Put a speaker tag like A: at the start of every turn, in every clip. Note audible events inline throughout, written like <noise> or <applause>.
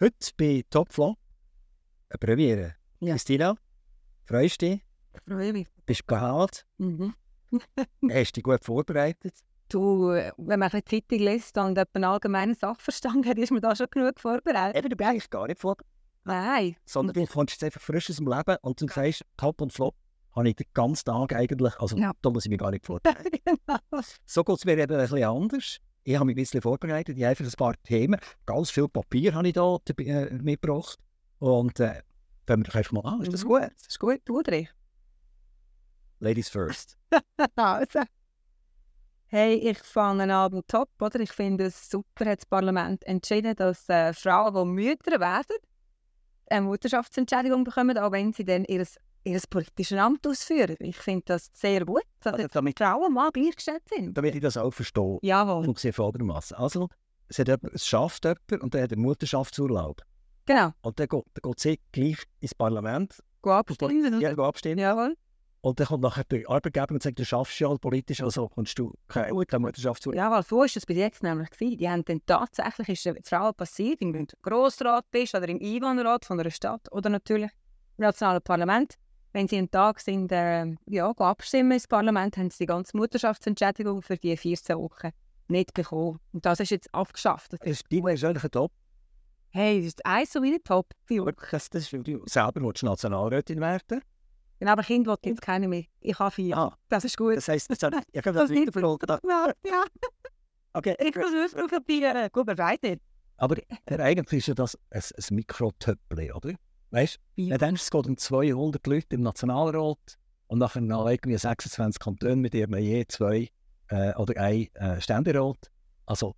A: Heute bei Topflo eine Premiere.
B: Ja.
A: Christina, freust du dich?
B: Ich freue mich.
A: Bist du gehalten?
B: Mhm. <laughs>
A: Hast du dich gut vorbereitet?
B: Du, wenn man ein bisschen Zeitung liest und einen allgemeinen Sachverstand hat, ist man da schon genug vorbereitet.
A: Eben, du bist eigentlich gar nicht vorbereitet.
B: Nein.
A: Sondern du kommst jetzt einfach frisch aus dem Leben und du sagst, Top und Flop habe ich den ganzen Tag eigentlich, also
B: Ja.
A: da muss ich mich gar nicht vorbereiten.
B: genau.
A: So geht es mir eben ein bisschen anders. Ich habe mich ein bisschen vorbereitet. Ich habe einfach ein paar Themen. Ganz viel Papier habe ich da äh, mitgebracht. Und äh, fangen wir doch einfach mal an. Ist das
B: Mhm.
A: gut?
B: Das ist gut, du drin.
A: Ladies first. <laughs>
B: Also. Hey, ich fange an mit top, oder? Ich finde es super, hat das Parlament entschieden, dass äh, Frauen, die Mütter werden, eine Mutterschaftsentschädigung bekommen, auch wenn sie dann ihr, ihr politisches Amt ausführen. Ich finde das sehr gut, dass
A: Also, damit,
B: Frauen und Mann gleichgestellt sind.
A: damit ich das auch verstehe.
B: Jawohl,
A: funktioniert folgendermaßen. Also, es, hat jemand, es schafft jemand und der hat einen Mutterschaftsurlaub.
B: genau.
A: Und dann geht, dann geht sie gleich ins Parlament,
B: Gut abstimmen.
A: ja, geht abstimmen.
B: Jawohl.
A: Und dann kommt nachher der Arbeitgeber und sagt, du schaffst ja politisch, also kommst du keinen Mutterschaftsurlaub.
B: Jawohl, so war es bis jetzt nämlich. Gewesen. Die haben dann tatsächlich, ist es Frauen passiert, wenn du im Grossrat bist oder im Einwohnerrat von einer Stadt oder natürlich im nationalen Parlament. Wenn sie einen Tag sind, äh, ja, abstimmen ins Parlament, haben sie die ganze Mutterschaftsentschädigung für die 14 Wochen nicht bekommen. Und das ist jetzt abgeschafft.
A: Das ist dein persönlicher Top.
B: Hey, das ist eins so wie ein Top.
A: Das, das ist, du selber willst Nationalrätin werden.
B: Genau, aber Kind will jetzt keine mehr. Ich habe vier.
A: Ah,
B: Das ist gut.
A: das heisst, <laughs> ich habe
B: Das nicht
A: weiterverfolgt.
B: Ja, ja. <laughs>
A: Okay,
B: Ich muss es probieren. Gut, weiß nicht.
A: aber eigentlich ist ja das ein, ein Mikrotöppli, oder? Weißt du?
B: Ja.
A: Dann denkst es geht um 200 Leute im Nationalrat und nachher noch irgendwie 26 Kantone mit ihrem je zwei äh, oder ein äh, Ständerat. Also,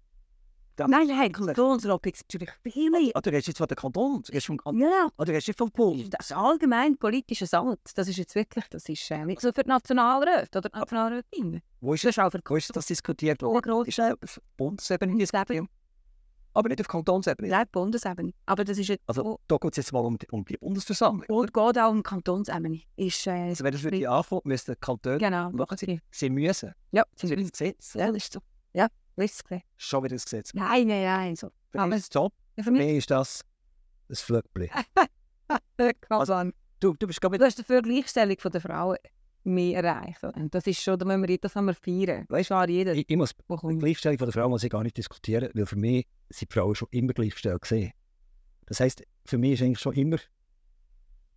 B: Nein, nein, Kantonsrat ist natürlich viel mehr.
A: oder hast du jetzt von der Kanton, hast vom Kanton,
B: Ja,
A: oder hast du vom Bund?
B: das ist allgemein politisches Amt. Das ist jetzt wirklich, das ist äh, nicht so für die Nationalräte oder die Nationalrätin.
A: Wo ist
B: Das
A: das,
B: auch für
A: wo ist das diskutiert worden? Ist das auf Bundesebene diskutiert? Aber nicht auf Kantonsebene.
B: Nein, Bundesebene. Aber das ist jetzt
A: Also, da geht es jetzt mal um die, um die Bundesversammlung.
B: und geht auch um Kantonsebene. Ist, äh,
A: Also, wenn das wirklich ankommt, müssen die Kantone
B: genau.
A: machen sie, sie müssen.
B: Ja,
A: Das ist das Gesetz.
B: ja, das ist so. Ja, ihr.
A: Schon wieder das Gesetz.
B: Nein, nein, nein. So.
A: Für
B: Aber
A: mich ist top.
B: Ja, für mich
A: ist das ein Flöckli. <laughs>
B: also,
A: Du, du bist gerade
B: Du hast die Gleichstellung der Frauen mehr erreicht. oder? Und das ist schon, da müssen wir, das haben wir feiern. Weißt du, jeder.
A: ich, ich muss die. Gleichstellung von der Frau muss ich gar nicht diskutieren, weil für mich sind Frauen schon immer gleichgestellt gesehen. Das heisst, für mich ist eigentlich schon immer,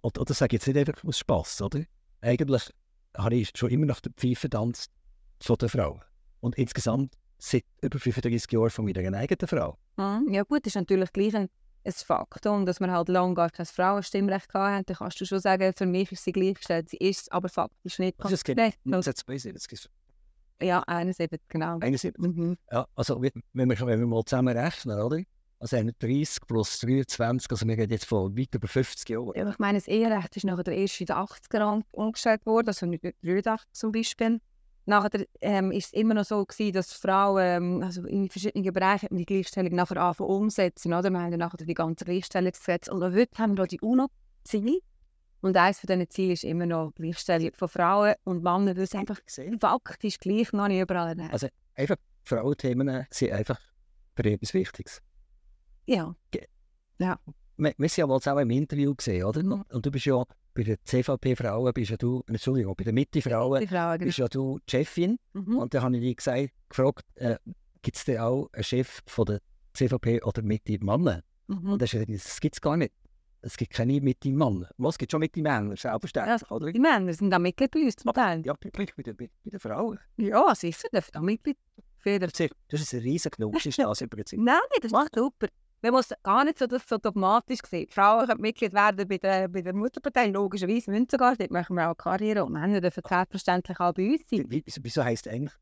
A: oder, oder sage ich jetzt nicht einfach aus Spass, oder? Eigentlich habe ich schon immer nach der Pfeife getanzt von der Frau. Und insgesamt seit über 35 Jahren von meiner eigenen Frau.
B: Mhm. Ja gut, ist natürlich gleich ein, ein Faktum, dass wir halt lange gar kein Frauenstimmrecht hatten. Dann kannst du schon sagen, für mich ist sie gleichgestellt. Sie ist es aber faktisch nicht.
A: Also es gibt
B: Nein,
A: 1972,
B: Ja, 71, genau.
A: 71.
B: Mhm.
A: Ja, also wenn wir, wenn wir mal zusammen rechnen, oder? Also 30 plus 23, also wir reden jetzt von weit über 50 Jahren.
B: Ja, ich meine, das Eherecht ist nachher der erste in den 80er Jahren umgestellt worden, also 1983 zum Beispiel. Nachher ähm, ist es immer noch so gewesen, dass Frauen ähm, also in verschiedenen Bereichen die Gleichstellung nachher anfangen umsetzen. Oder? Wir haben dann nachher die ganzen Gleichstellungsgesetze. Und auch heute haben wir da die UNO-Ziele. Und eines von diesen Zielen ist immer noch die Gleichstellung von Frauen und Männern, weil es einfach faktisch gleich noch nicht überall ist.
A: Also einfach Frauenthemen sind einfach für etwas Wichtiges.
B: Ja,
A: Wir, wir sind ja mal zusammen im Interview gesehen, oder?
B: Mhm.
A: Und du bist ja bei den CVP-Frauen, bist ja du, Entschuldigung, bei den Mitte-Frauen
B: Frauen.
A: bist ja du Chefin.
B: Mhm.
A: Und dann habe ich dich gesagt, gefragt, äh, gibt es denn auch einen Chef von der CVP oder Mitte-Männer?
B: Mhm.
A: Und dann hast du gesagt, das gibt es gar nicht. Es gibt keine Mitte-Männer. Was gibt schon Mitte-Männer, selbstverständlich, oder?
B: Die Männer sind da Mitglied bei uns zum Teil.
A: Ja, gleich bei den, bei, bei den Frauen.
B: Ja, sicher, dürfen da Mitglied.
A: Das ist ein riesen Genuss, ist das im Prinzip. <laughs>
B: Nein, das ist super. Man muss gar nicht so, das so dogmatisch sehen. Frauen können Mitglied werden bei der, bei der Mutterpartei, logischerweise müssen sie sogar. Dort machen wir auch Karriere und Männer dürfen selbstverständlich auch bei uns sein.
A: Wie- Wieso, wieso heisst eigentlich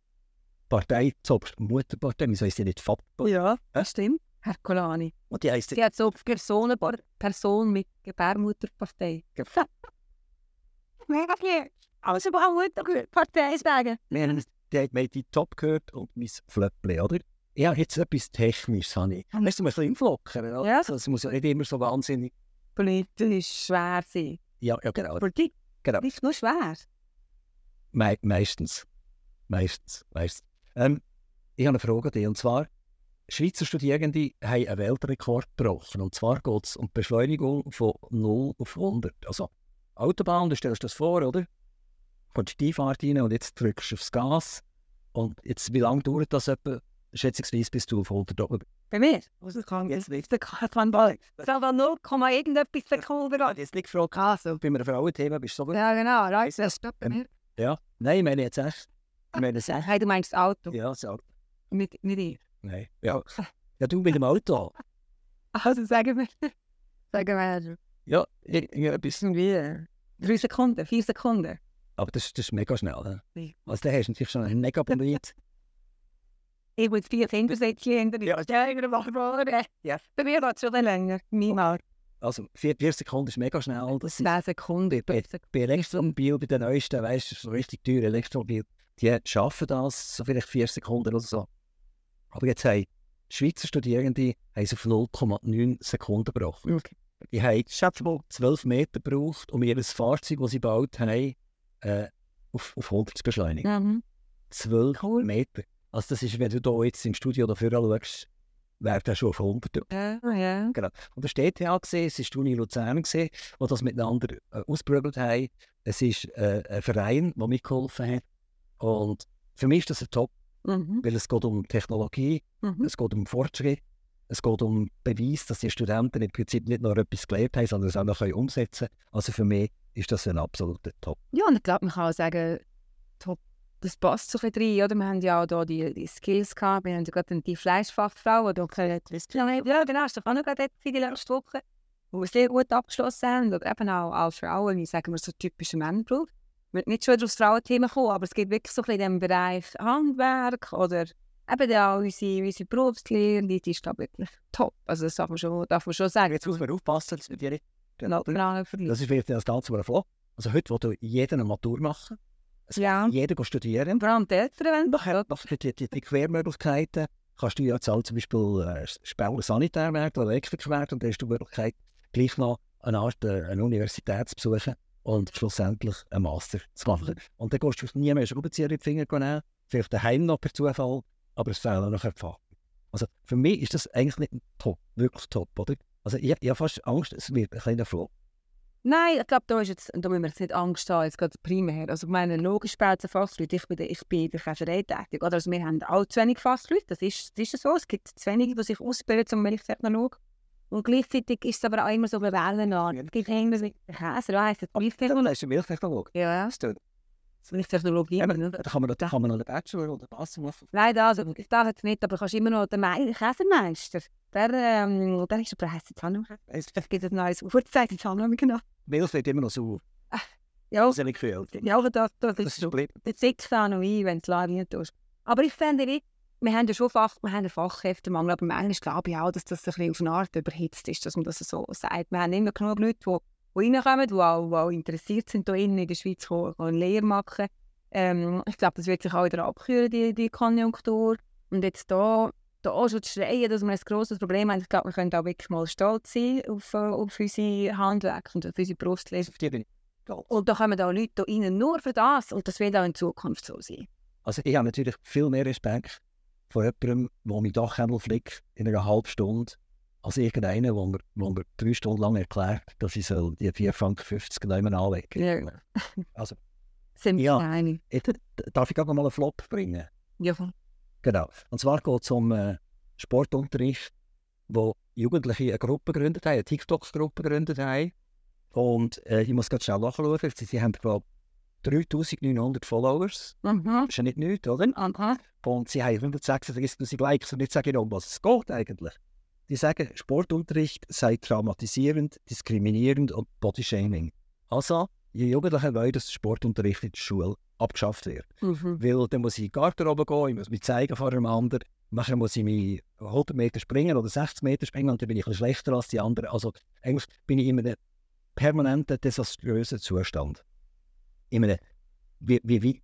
A: Partei zuoberst Mutterpartei? Wieso heisst die nicht FAP?
B: Ja, das stimmt. Herr Colani.
A: Und die heisst
B: Sie hat so Personen, Person mit Gebärmutterpartei. Mega <laughs> viel. Also Mutterpartei sagen.
A: Wir haben die hat mir die Top gehört und mein Flöppli, oder? Ja, jetzt etwas Technisches habe ich. Weißt du, ein bisschen flockern.
B: Ja.
A: Also, es muss ja nicht immer so wahnsinnig...
B: Politisch schwer sein.
A: Ja, ja genau.
B: Politik
A: genau.
B: ist nur schwer.
A: Me meistens. Meistens. meistens. Ähm, ich habe eine Frage an dich, und zwar, Schweizer Studierende haben einen Weltrekord gebrochen. Und zwar geht es um die Beschleunigung von 0 auf 100. Also Autobahn, du stellst dir das vor, oder? Kommst die Einfahrt rein und jetzt drückst du aufs Gas. Und jetzt, wie lange dauert das etwa? Schätzungsweise bis du auf 100 oben bist.
B: Bei mir? Also kann jetzt nicht. Der kann bald. Das ist aber 0, irgendetwas Sekunden.
A: Ich habe jetzt nicht gefragt, also. bei einem Frauenthema bist du so gut.
B: Ja, genau. Right. Das ist bei mir.
A: Ja. Nein, ich meine jetzt echt. Ich meine es echt.
B: Hey, du meinst das Auto?
A: Ja, so.
B: Nicht, nicht ich.
A: Nein. Ja. ja, du mit dem Auto. <laughs>
B: Also sagen wir. Sagen wir.
A: Ja, ich, ich, etwas.
B: Irgendwie. Drei Sekunden, vier Sekunden.
A: Aber das, das ist mega schnell. Ne? Also da hast du natürlich schon einen mega Bolid. <laughs>
B: Ich muss vier hinter dir. Ja, ich machen
A: Ja.
B: Bei mir geht es schon länger. Niemals.
A: Also vier, vier Sekunden ist mega schnell. Das ist
B: Zwei Sekunden.
A: bei, bei Elektromobil, bei den neuesten, weißt du, so richtig teure Elektromobil, die schaffen das, so vielleicht vier Sekunden oder so. Aber jetzt haben Schweizer Studierende haben es auf 0,9 Sekunden gebrochen.
B: Okay.
A: Die haben 12 Meter gebraucht, um ihr Fahrzeug, das sie gebaut haben, äh, auf, auf 100 zu beschleunigen.
B: Mhm.
A: 12 Meter. Also das ist, wenn du da jetzt im Studio dafür schaust, wäre der schon auf 100.
B: Ja, ja.
A: Genau. Und der TTH gesehen, es war die Uni Luzern, die das miteinander äh, ausgeprobiert haben. Es ist äh, ein Verein, der mitgeholfen hat. Und für mich ist das ein Top,
B: Mhm.
A: weil es geht um Technologie,
B: Mhm.
A: es geht um Fortschritt, es geht um Beweis, dass die Studenten im Prinzip nicht nur etwas gelernt haben, sondern es auch noch umsetzen können. Also für mich ist das ein absoluter Top.
B: Ja, und ich glaube, man kann auch sagen, das passt so ein bisschen rein, oder? Wir haben ja auch die, die Skills gehabt, wir haben ja gerade die Fleischfachfrau, die auch Ja, genau, ist doch auch noch gerade in die letzten Woche, wo wir sehr gut abgeschlossen haben. Oder eben auch als Frauen, wie sagen wir, so typischer Männerberuf. Wir sind nicht schon wieder aufs Frauenthema gekommen, aber es geht wirklich so ein bisschen in dem Bereich Handwerk oder eben auch unsere, unsere Berufslehre, die ist da wirklich top. Also das darf man schon, darf man schon sagen.
A: Jetzt muss man aufpassen, dass wir die
B: genau, verlieren.
A: Das ist vielleicht das Ganze Flow. Also heute will du jeder eine Matur machen. Es
B: Ja.
A: kann Jeder geht studieren.
B: Vor allem die Eltern,
A: ja, doch, die, die, die Quermöglichkeiten kannst du ja jetzt halt zum Beispiel äh, Sanitär werden oder Elektriker werden und dann hast du die Möglichkeit, gleich noch eine Art äh, eine Universität zu besuchen und schlussendlich einen Master zu machen. Und dann gehst du nie mehr Schraubenzieher in die Finger nehmen, vielleicht daheim noch per Zufall, aber es fehlen noch Erfahrungen. Also für mich ist das eigentlich nicht top, wirklich top, oder? Also ich, ich habe fast Angst, es wird ein kleiner Flow.
B: Nein, ich glaube, da, ist jetzt, da müssen wir jetzt nicht Angst haben, jetzt gerade primär. Also ich meine, logisch braucht es Fachleute. Ich bin, ich bin in der Käserei tätig. Oder? Also wir haben auch zu wenig Fachleute, das ist, das ist so. Es gibt zu wenige, die sich ausbilden zum Milchtechnolog. Und gleichzeitig ist es aber auch immer so eine Wellenlage. Es gibt irgendwas mit Käse, weiss ich, Milchtechnologie.
A: Das ist ein Milchtechnologe.
B: Ja,
A: tut.
B: Milchtechnologie.
A: Ja, da kann man, noch- da kann man noch einen Bachelor oder Master machen.
B: Nein, das, also, ich darf jetzt nicht, aber du kannst immer noch den Me Käsemeister. Der, ähm, der ist aber, heisst jetzt auch noch.
A: Es-
B: gibt ein noch nicht genau.
A: Milch wird immer noch sauer.
B: Ja,
A: Das ist nicht kühl.
B: ja, aber das, das
A: Das
B: ist so. Jetzt sitzt auch noch ein, wenn du es nicht tust. Aber ich finde, wir haben ja schon Fach, wir haben einen Fachkräftemangel, aber manchmal glaube ich auch, dass das ein bisschen auf eine Art überhitzt ist, dass man das so sagt. Wir haben immer genug Leute, die, die reinkommen, die auch, die auch interessiert sind, hier in der Schweiz die eine Lehre machen. Ähm, ich glaube, das wird sich auch wieder abkühlen, die, die Konjunktur. Und jetzt da, da schon zu schreien, dass wir ein grosses Problem haben, ich glaube, wir können auch wirklich mal stolz sein auf, äh, auf unsere Handwerk und auf unsere Berufslehre. Und da kommen auch Leute hier rein nur für das. Und das wird auch in Zukunft so sein.
A: Also ich habe natürlich viel mehr Respekt vor jemandem, der mein Dachhändel flickt in einer halben Stunde, als irgendeiner, wo mir, wo mir drei Stunden lang erklärt, dass ich soll die 4,50 Franken neu anlegen
B: Ja.
A: Also,
B: Sind
A: Ja. ich, darf ich gerade noch mal einen Flop bringen?
B: Ja.
A: Genau. Und zwar geht es um äh, Sportunterricht, wo Jugendliche eine Gruppe gegründet haben, eine TikTok-Gruppe gegründet haben. Und äh, ich muss ganz schnell nachschauen, sie, sie haben, glaube ich, 3900 Followers.
B: Mhm.
A: Das ist ja nicht nichts, oder?
B: Aha.
A: Und sie haben 136'000 Likes und jetzt sage ich um was es geht eigentlich. Die sagen, Sportunterricht sei traumatisierend, diskriminierend und Bodyshaming. Also, die Jugendlichen wollen, dass Sportunterricht in der Schule abgeschafft wird.
B: Mhm.
A: Weil dann muss ich in den Garten oben gehen, ich muss mich zeigen vor einem anderen. Nachher muss ich mich 100 Meter springen oder 60 Meter springen und dann bin ich ein bisschen schlechter als die anderen. Also eigentlich bin ich in einem permanenten, desaströsen Zustand. In einem, wie, wie, wie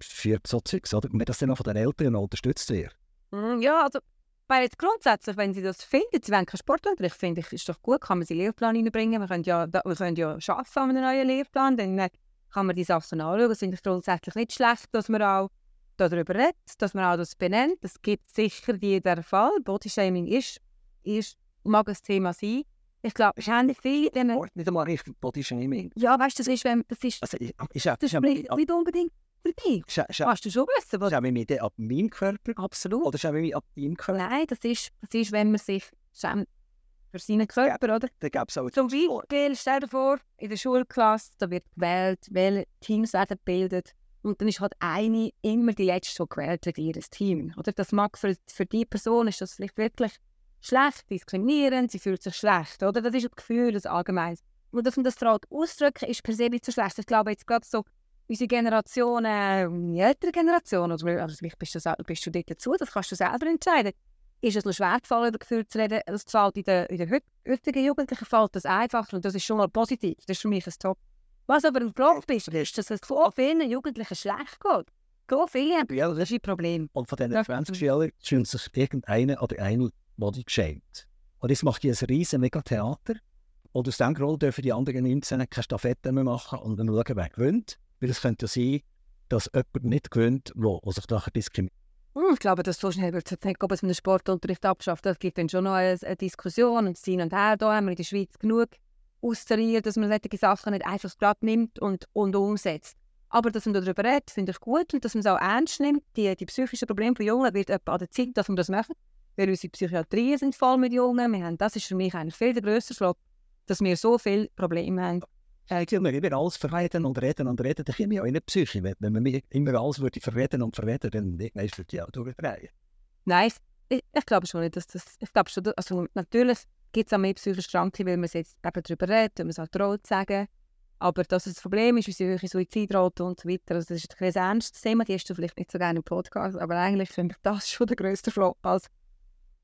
A: führt so Zeugs, oder? Wenn das dann auch von den Eltern unterstützt wird.
B: Mhm, Ja, also, weil jetzt grundsätzlich, wenn sie das finden, sie wollen keinen Sportunterricht, finde ich, ist doch gut, kann man sie in den Lehrplan reinbringen. Wir können ja, wir können ja arbeiten an einem neuen Lehrplan, dann äh, kann man die Sachen anschauen. Es ist grundsätzlich nicht schlecht, dass man auch darüber redet, dass man auch das benennt. Es gibt sicher jeder Fall. Bodyshaming ist, ist, mag ein Thema sein. Ich glaube, es haben viele... denen-
A: Wort nicht einmal richtig Bodyshaming.
B: Ja, weißt du, das ist, wenn, das ist,
A: Also, ich- ist ja,
B: das
A: ist ist
B: nicht unbedingt für dich. Kannst du schon wissen, was...
A: ja mit mir ab meinem Körper
B: Absolut.
A: oder ja mit mir ab deinem Körper?
B: Nein, das ist, das ist, wenn man sich schämt für seinen Körper, oder?
A: Da gäbe es auch
B: Zum Beispiel, stell dir vor, in der Schulklasse, da wird gewählt, welche Teams werden gebildet. Und dann ist halt eine immer die letzte, die gewählt wird, in ihr Team. Oder? Das mag für, für die Person ist das vielleicht wirklich schlecht, diskriminierend, sie fühlt sich schlecht. Oder? Das ist ein Gefühl, das allgemein. Und dass man das traut ausdrücken, ist per se nicht so schlecht. Ich glaube jetzt gerade so, unsere Generation, äh, die ältere Generation, oder also vielleicht bist du, bist du dort dazu, das kannst du selber entscheiden. Ist es noch schwer gefallen, über Gefühle zu reden? Das fällt in heut- heutigen Jugendlichen fällt das einfacher und das ist schon mal positiv. Das ist für mich ein Top. Was aber ein Flop ist, ist, dass es so vielen Jugendlichen schlecht geht. So viele haben
A: Ja, das ist
B: ein Problem.
A: Und von diesen
B: Ja.
A: 20 Schülern fühlt sich irgendeiner oder einer Body geschämt. Und jetzt macht die ein riesen mega Theater. Und aus diesem Grund dürfen die anderen 19 keine Staffette mehr machen und dann schauen, wer gewinnt. Weil es könnte ja sein, dass jemand nicht gewinnt, der sich nachher diskriminiert.
B: Hm, Ich glaube, dass so schnell wird es nicht, ob es einen Sportunterricht abschafft. Es gibt dann schon noch eine, Diskussion und das Hin und Her. Da haben wir in der Schweiz genug austariert, dass man solche Sachen nicht einfach glatt nimmt und, und umsetzt. Aber dass man darüber redet, finde ich gut und dass man es auch ernst nimmt. Die, die psychischen Probleme von Jungen wird an der Zeit, dass wir das machen. Weil unsere Psychiatrien sind voll mit Jungen. Wir haben, das ist für mich eigentlich viel der Flop, dass wir so viele Probleme haben.
A: Will mir immer alles verreden und reden und reden, dann komme ich auch in eine Psyche. Wenn wenn man mir immer alles würde verreden und verreden, dann irgendwann würde ich auch durchdrehen.
B: Nein, ich, ich glaube schon nicht, dass das. Ich glaube schon, also natürlich gibt es auch mehr psychische Kranke, weil man jetzt eben darüber redet und man es auch traut sagen. Aber dass das Problem ist, wie sie höhere Suizidrate und so weiter, also das ist ein ernstes Thema, die hast du vielleicht nicht so gerne im Podcast, aber eigentlich finde ich das schon der grösste Flop als,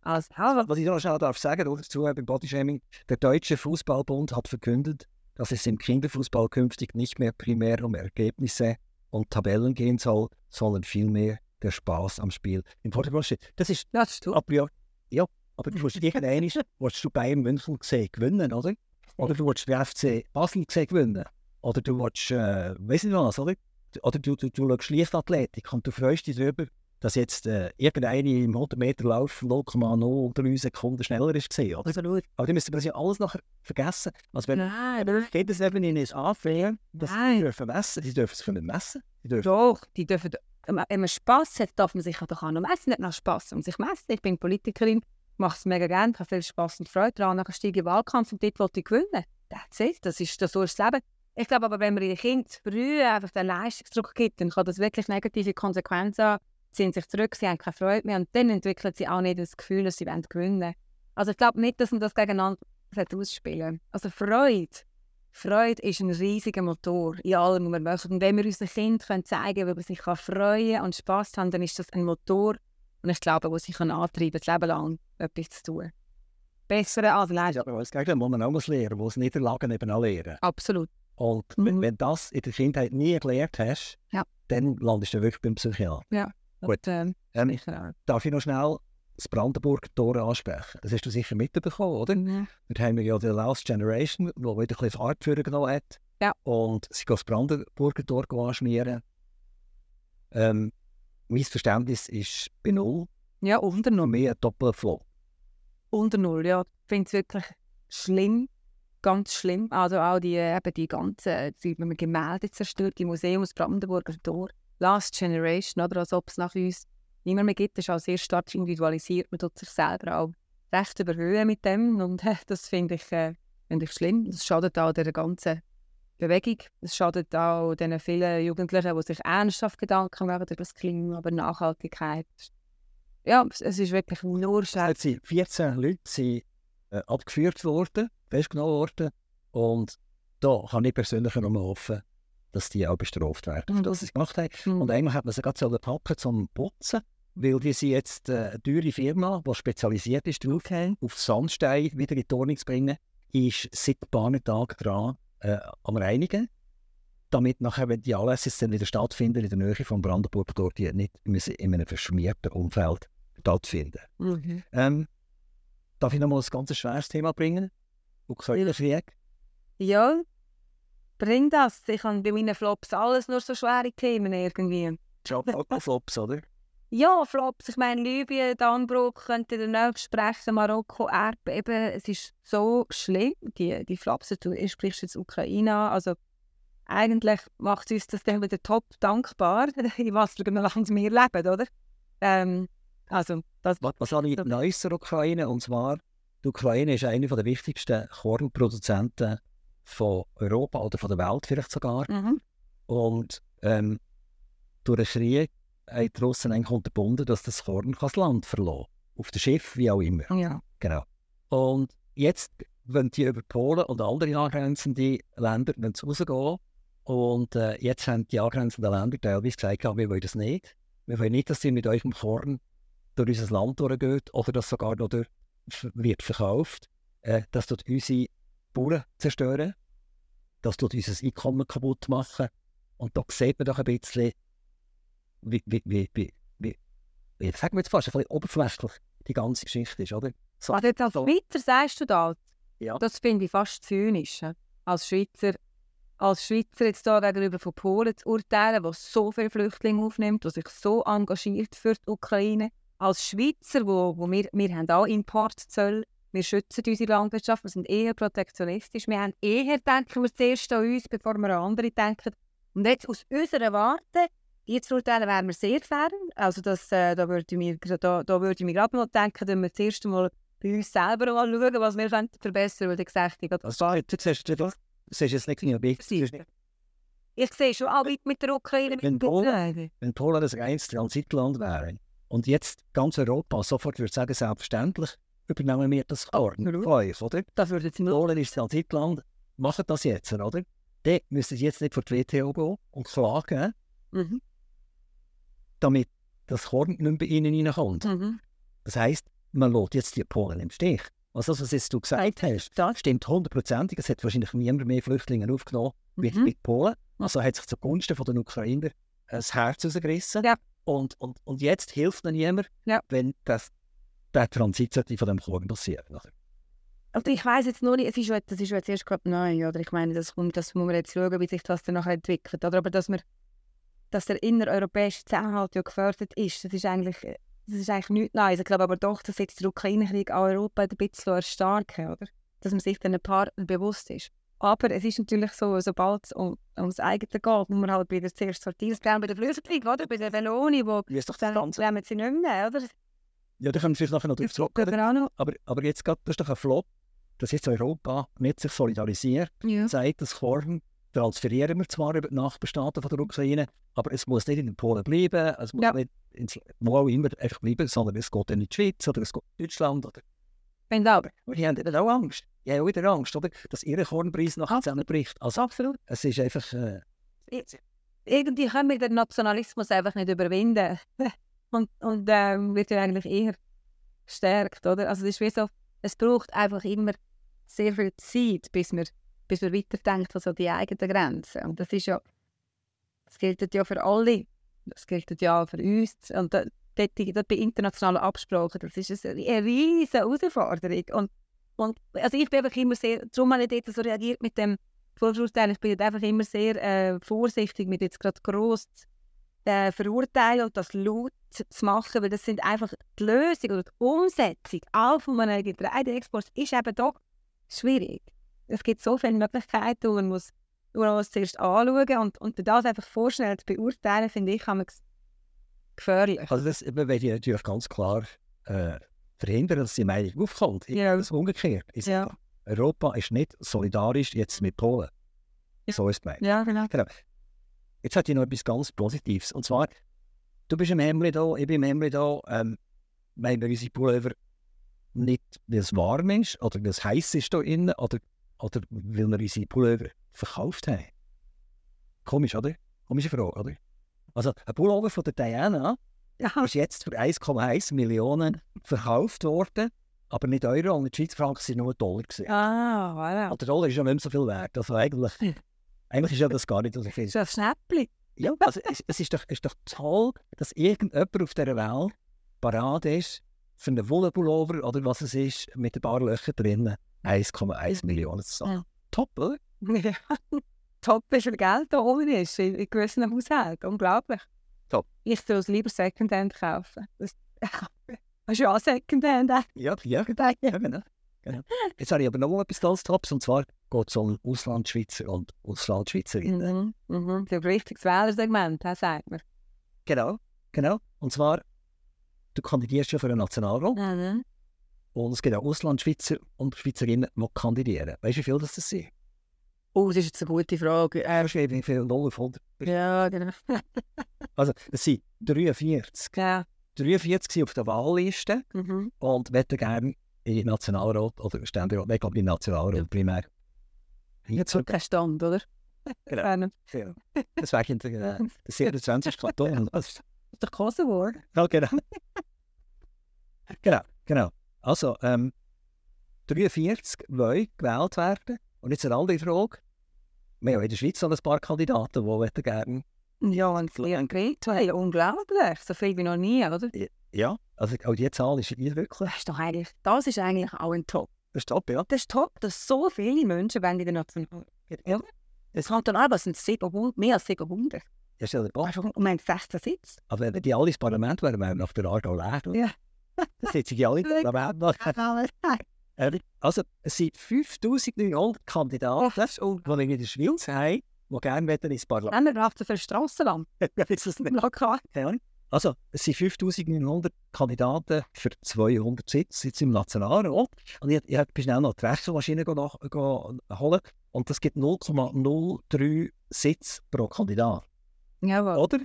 B: als ja,
A: Was ich noch schnell darf sagen dazu beim Bodyshaming, der Deutsche Fußballbund hat verkündet, dass es im Kinderfußball künftig nicht mehr primär um Ergebnisse und Tabellen gehen soll, sondern vielmehr der Spaß am Spiel im Vordergrund steht. Das ist
B: das du.
A: a priori, ja, aber du musst irgendwann willst du Bayern München sehen gewinnen, oder? Oder du willst den FC Basel sehen gewinnen. Oder du willst, äh, weiss nicht was, oder? Oder du, du, du schaust Leichtathletik und du freust dich darüber, dass jetzt äh, irgendeine im 100 Meter Lauf 0,03 Sekunden schneller ist gesehen, oder?
B: Absolut.
A: Aber die müssen das ja alles nachher vergessen. Also wenn
B: Nein,
A: jedes eben in es anfängt, das
B: Nein.
A: dürfen messen, die dürfen es können messen. Die dürfen,
B: Doch, die dürfen, wenn man Spass hat, darf man sich doch auch noch messen, nicht nach Spass, um sich messen. Ich bin Politikerin, mache es mega gerne, habe viel Spass und Freude daran. Nachher steige ich in den Wahlkampf und dort will ich gewinnen. That's it, das ist das, so ist das Leben. Ich glaube aber, wenn man den Kindern früh einfach den Leistungsdruck gibt, dann kann das wirklich negative Konsequenzen haben. Sie ziehen sich zurück, sie haben keine Freude mehr und dann entwickeln sie auch nicht das Gefühl, dass sie wollen gewinnen Also ich glaube nicht, dass man das gegeneinander ausspielen Also Freude Freude ist ein riesiger Motor in allem, was wir machen. Und wenn wir unseren Kindern zeigen können, wie man sich kann freuen und Spass haben, dann ist das ein Motor, und ich glaube, was sich kann antreiben das Leben lang etwas zu tun. Bessere als
A: ja,
B: Leistung.
A: aber das Gegenteil muss man auch muss lernen, wo es Niederlagen eben auch lernen.
B: Absolut.
A: Und
B: Mhm.
A: wenn, wenn das in der Kindheit nie gelernt hast,
B: Ja.
A: dann landest du wirklich beim Psychiater. Gut.
B: Und, ähm, sicher
A: darf ich noch schnell das Brandenburger Tor ansprechen? Das hast du sicher mitbekommen, oder?
B: Ja.
A: Dort haben wir ja die Last Generation, die wieder ein bisschen Fahrt genommen hat.
B: Ja.
A: Und sie gehen das Brandenburger Tor anschmieren. Ähm, mein Verständnis ist bei null.
B: ja, unter Null.
A: mehr Doppelflop.
B: Unter Null, ja. Ich finde es wirklich schlimm. Ganz schlimm. Also auch die, eben die ganzen die die Gemälde zerstört, die Museums Brandenburger Tor. Last Generation, oder? Als ob es nach uns niemand mehr gibt. Das ist auch sehr stark individualisiert. Man tut sich selber auch recht überhöhen mit dem. Und äh, <laughs> das finde ich, äh, finde ich schlimm. Das schadet auch der ganzen Bewegung. Es schadet auch den vielen Jugendlichen, die sich ernsthaft Gedanken machen über das Klima, über Nachhaltigkeit. Ja, es ist wirklich nur schade.
A: Jetzt sind 14 Leute sind, äh, abgeführt worden, festgenommen worden. Und da kann ich persönlich nur mal hoffen, dass die auch bestraft werden,
B: Mhm.
A: dass sie es gemacht haben.
B: Mhm.
A: Und eigentlich hat man sie gerade sollen packen zum Putzen, weil die sind jetzt äh, eine teure Firma, die spezialisiert ist darauf, auf Sandstein wieder in die Ordnung zu bringen, ist seit ein paar Tagen dran äh, am Reinigen, damit nachher, wenn die Anlässe dann wieder stattfinden, in der Nähe von Brandenburg, dort die nicht müssen in einem verschmierten Umfeld stattfinden.
B: Mhm.
A: Ähm, darf ich noch mal ein ganz schweres Thema bringen? Ukraine-Krieg.
B: Ja, bring das. Ich habe bei meinen Flops alles nur so schwere Themen irgendwie.
A: Auch <laughs> Flops, oder?
B: Ja, Flops. Ich meine, Libyen, Danbruch könnte der nächste sprechen, Marokko, Erdbeben. Es ist so schlimm, die, die Flops. Du sprichst jetzt Ukraine an. Also, eigentlich macht uns das dann wieder top dankbar, <laughs> in was für einem Land wir leben, oder? Ähm, also, das,
A: was, was habe ich so. Neues zur Ukraine? Und zwar, die Ukraine ist einer der wichtigsten Kornproduzenten von Europa oder von der Welt vielleicht sogar.
B: Mhm.
A: Und ähm, durch den Krieg haben die Russen eigentlich unterbunden, dass das Korn das Land kann. Auf dem Schiff, wie auch immer.
B: Ja.
A: Genau. Und jetzt wenn die über Polen und andere angrenzende Länder rausgehen. Und äh, jetzt haben die angrenzenden Länder teilweise gesagt, wir wollen das nicht. Wir wollen nicht, dass ihr mit eurem Korn durch unser Land durchgeht oder dass sogar noch durch, wird verkauft. Äh, das tut unsere Bauern zerstören. Das tut unser Einkommen kaputt machen. Und da sieht man doch ein bisschen, wie, wie, wie, wie, wie, wie sagen wir jetzt fast, ein bisschen oberflächlich die ganze Geschichte ist, oder?
B: So, also jetzt als Schweizer sagst du das?
A: Ja.
B: Das finde ich fast zynisch. Als Schweizer, als Schweizer jetzt hier gegenüber von Polen zu urteilen, der so viele Flüchtlinge aufnimmt, der sich so engagiert für die Ukraine. Als Schweizer, wo, wo wir, wir haben auch Importzölle, wir schützen unsere Landwirtschaft, wir sind eher protektionistisch, wir haben eher denken wir zuerst an uns, bevor wir an andere denken. Und jetzt aus unserer Warte, die zu urteilen, wären wir sehr fern. Also das, äh, da würde ich mir, da, da würde ich mir gerade mal denken, dass wir zuerst einmal bei uns selber mal schauen, was wir verbessern können. Weil ich gesagt habe,
A: das du, siehst, du, siehst jetzt nicht objektiv.
B: Ich sehe schon Arbeit mit der Ukraine.
A: Wenn Polen, wenn Polen ein reines Transitland wäre und jetzt ganz Europa sofort würde sagen, selbstverständlich übernehmen wir das Korn oder?
B: Das würde
A: jetzt Polen ist Transitland, machen das jetzt, oder? Dann müssen jetzt nicht vor die WTO gehen und klagen,
B: mhm.
A: damit das Korn nicht mehr bei ihnen reinkommt.
B: Mhm.
A: Das heisst, man lässt jetzt die Polen im Stich. Also das, was jetzt du gesagt hast, das stimmt hundertprozentig. Es hat wahrscheinlich niemand mehr Flüchtlinge aufgenommen mhm. mit, mit Polen. Also hat sich zugunsten von den Ukrainer das Herz rausgerissen.
B: Ja.
A: Und, und, und jetzt hilft ihnen niemand,
B: ja.
A: wenn das, der Transit von dem Korn passiert.
B: Also ich weiß jetzt nur nicht, es ist, das ist jetzt erst gerade neu, oder? Ich meine, das, kommt, das muss man jetzt schauen, wie sich das dann nachher entwickelt. Oder? Aber dass, wir, dass der innereuropäische Zusammenhalt ja gefördert ist, das ist eigentlich das ist eigentlich nichts Neues. Ich glaube aber doch, dass jetzt der Ukraine-Krieg auch Europa ein bisschen erstarken, oder? Dass man sich dann ein paar bewusst ist. Aber es ist natürlich so, sobald es um, ums eigene geht, muss man halt wieder zuerst sortieren. Das bei der Flüchtling, oder? Bei der Veloni, wo
A: Wie ist doch
B: dann sie nicht mehr, oder?
A: Ja, da können wir vielleicht nachher noch drauf zurück. Aber, aber jetzt gerade, das ist doch ein Flop, dass jetzt Europa nicht sich solidarisiert,
B: ja.
A: sagt, das Korn transferieren wir zwar über die Nachbarstaaten von der Ukraine, aber es muss nicht in den Polen bleiben, es muss
B: ja.
A: nicht ins, wo auch immer einfach bleiben, sondern es geht in die Schweiz oder es geht in Deutschland. Oder.
B: Wenn aber.
A: Und die haben dann auch Angst. Die haben auch wieder Angst, oder? dass ihr Kornpreis nachher zusammenbricht. Also,
B: Absolut.
A: Es ist einfach... Äh,
B: Irgendwie können wir den Nationalismus einfach nicht überwinden. <laughs> und und ähm, wird ja eigentlich eher gestärkt, oder? Also es ist wie so, es braucht einfach immer sehr viel Zeit, bis man bis man weiterdenkt als die eigenen Grenzen. Und das ist ja, das gilt ja für alle. Das gilt ja für uns. Und dort, dort bei internationalen Absprachen, das ist eine, riesige Herausforderung. Und, und also ich bin einfach immer sehr, darum habe ich dort so reagiert mit dem Vorurteil, ich bin einfach immer sehr äh, vorsichtig mit jetzt gerade gross äh, verurteilen und das laut zu machen, weil das sind einfach die Lösung oder die Umsetzung auch von einem Getreideexport ist eben doch schwierig es gibt so viele Möglichkeiten und man muss, man muss zuerst anschauen und, und das einfach vorschnell zu beurteilen, finde ich, gefährlich.
A: Also das möchte ich natürlich ganz klar äh, verhindern, dass die Meinung aufkommt.
B: Ja.
A: Das umgekehrt. Ist,
B: ja.
A: Europa ist nicht solidarisch jetzt mit Polen.
B: Ja.
A: So ist es
B: Ja, genau.
A: genau. Jetzt hat ich noch etwas ganz Positives. Und zwar, du bist im Hemli da, ich bin im Hemli da. Ähm, wir unsere Pullover nicht, weil es warm ist oder weil es heiß ist da innen oder oder weil wir unsere Pullover verkauft haben. Komisch, oder? Komische Frage, oder? Also, ein Pullover von der Diana
B: ja.
A: ist jetzt für 1,1 Millionen verkauft worden, aber nicht Euro, und in Schweizer Franken sind nur Dollar. Gewesen.
B: Ah, voilà.
A: Und der Dollar ist ja nicht mehr so viel wert. Also eigentlich, <laughs> eigentlich ist ja das gar nicht so viel.
B: Ist ein Schnäppchen.
A: Ja, es, es ist, doch, ist doch toll, dass irgendjemand auf dieser Welt parat ist für einen Wollenpullover oder was es ist, mit ein paar Löchern drinnen. 1,1 Millionen zu zahlen. Ja. Top, oder?
B: Ja. <laughs> Top, wie viel Geld da oben ist in, in gewissen Haushalten. Unglaublich.
A: Top.
B: Ich es lieber Secondhand kaufen. Das hast du ja auch Secondhand.
A: Ja, ja, ja genau. genau. Jetzt habe ich aber noch etwas ganz Tops, und zwar geht es um Auslandschweizer und Auslandschweizerinnen.
B: Mhm. Mhm. Das ist ein richtiges Wählersegment, das sagt man.
A: Genau, genau. Und zwar, du kandidierst ja für einen Nationalrat
B: Mhm.
A: und es gibt auch Auslandschweizer und Schweizerinnen, die kandidieren. Weißt du, wie viel das, das sind?
B: Oh, das ist jetzt eine gute Frage. Äh,
A: Weißt du, wie viel 0 auf 100?
B: ja, genau. <laughs>
A: Also, es sind 43.
B: ja.
A: 43 sind auf der Wahlliste
B: Mhm.
A: und möchten gerne in Nationalrat oder Ständerat, ich glaube in Nationalrat primär. Jetzt
B: So kein Stand, oder?
A: Genau. Ja. Das in der, äh, <laughs> der 27. Kanton. Das-
B: Das ist doch Kosovo.
A: Ja, genau. genau, genau. Also, ähm, 43 wollen gewählt werden. Und jetzt eine andere Frage. Wir haben in der Schweiz noch ein paar Kandidaten, die gerne.
B: Ja, und Leon Greta, hey, unglaublich. So viel wie noch nie, oder?
A: Ja, also auch die Zahl ist wirklich.
B: Das ist doch eigentlich, das ist eigentlich auch ein Top.
A: Das ist top, ja.
B: Das ist top, dass so viele Menschen in der National. Ja. Es an, was sind 700, mehr als 700.
A: Ja, stell dir vor.
B: Und wir haben 16 Sitze.
A: Aber wenn die alle ins Parlament wären, wären wir auf der Art auch leer.
B: Ja.
A: Dann sitzen die alle im Parlament. Also, es sind 5900 Kandidaten, die in der Schweiz haben, die gerne ins Parlament.
B: Dann braucht es für ein Strassenland. <laughs>
A: Ist das nicht? Keine Ahnung. Also, es sind 5900 Kandidaten für 200 Sitze jetzt im Nationalrat. Und ich, ich habe schnell noch die nach, go holen. Und das gibt 0,03 Sitze pro Kandidat.
B: Jawohl.
A: Oder?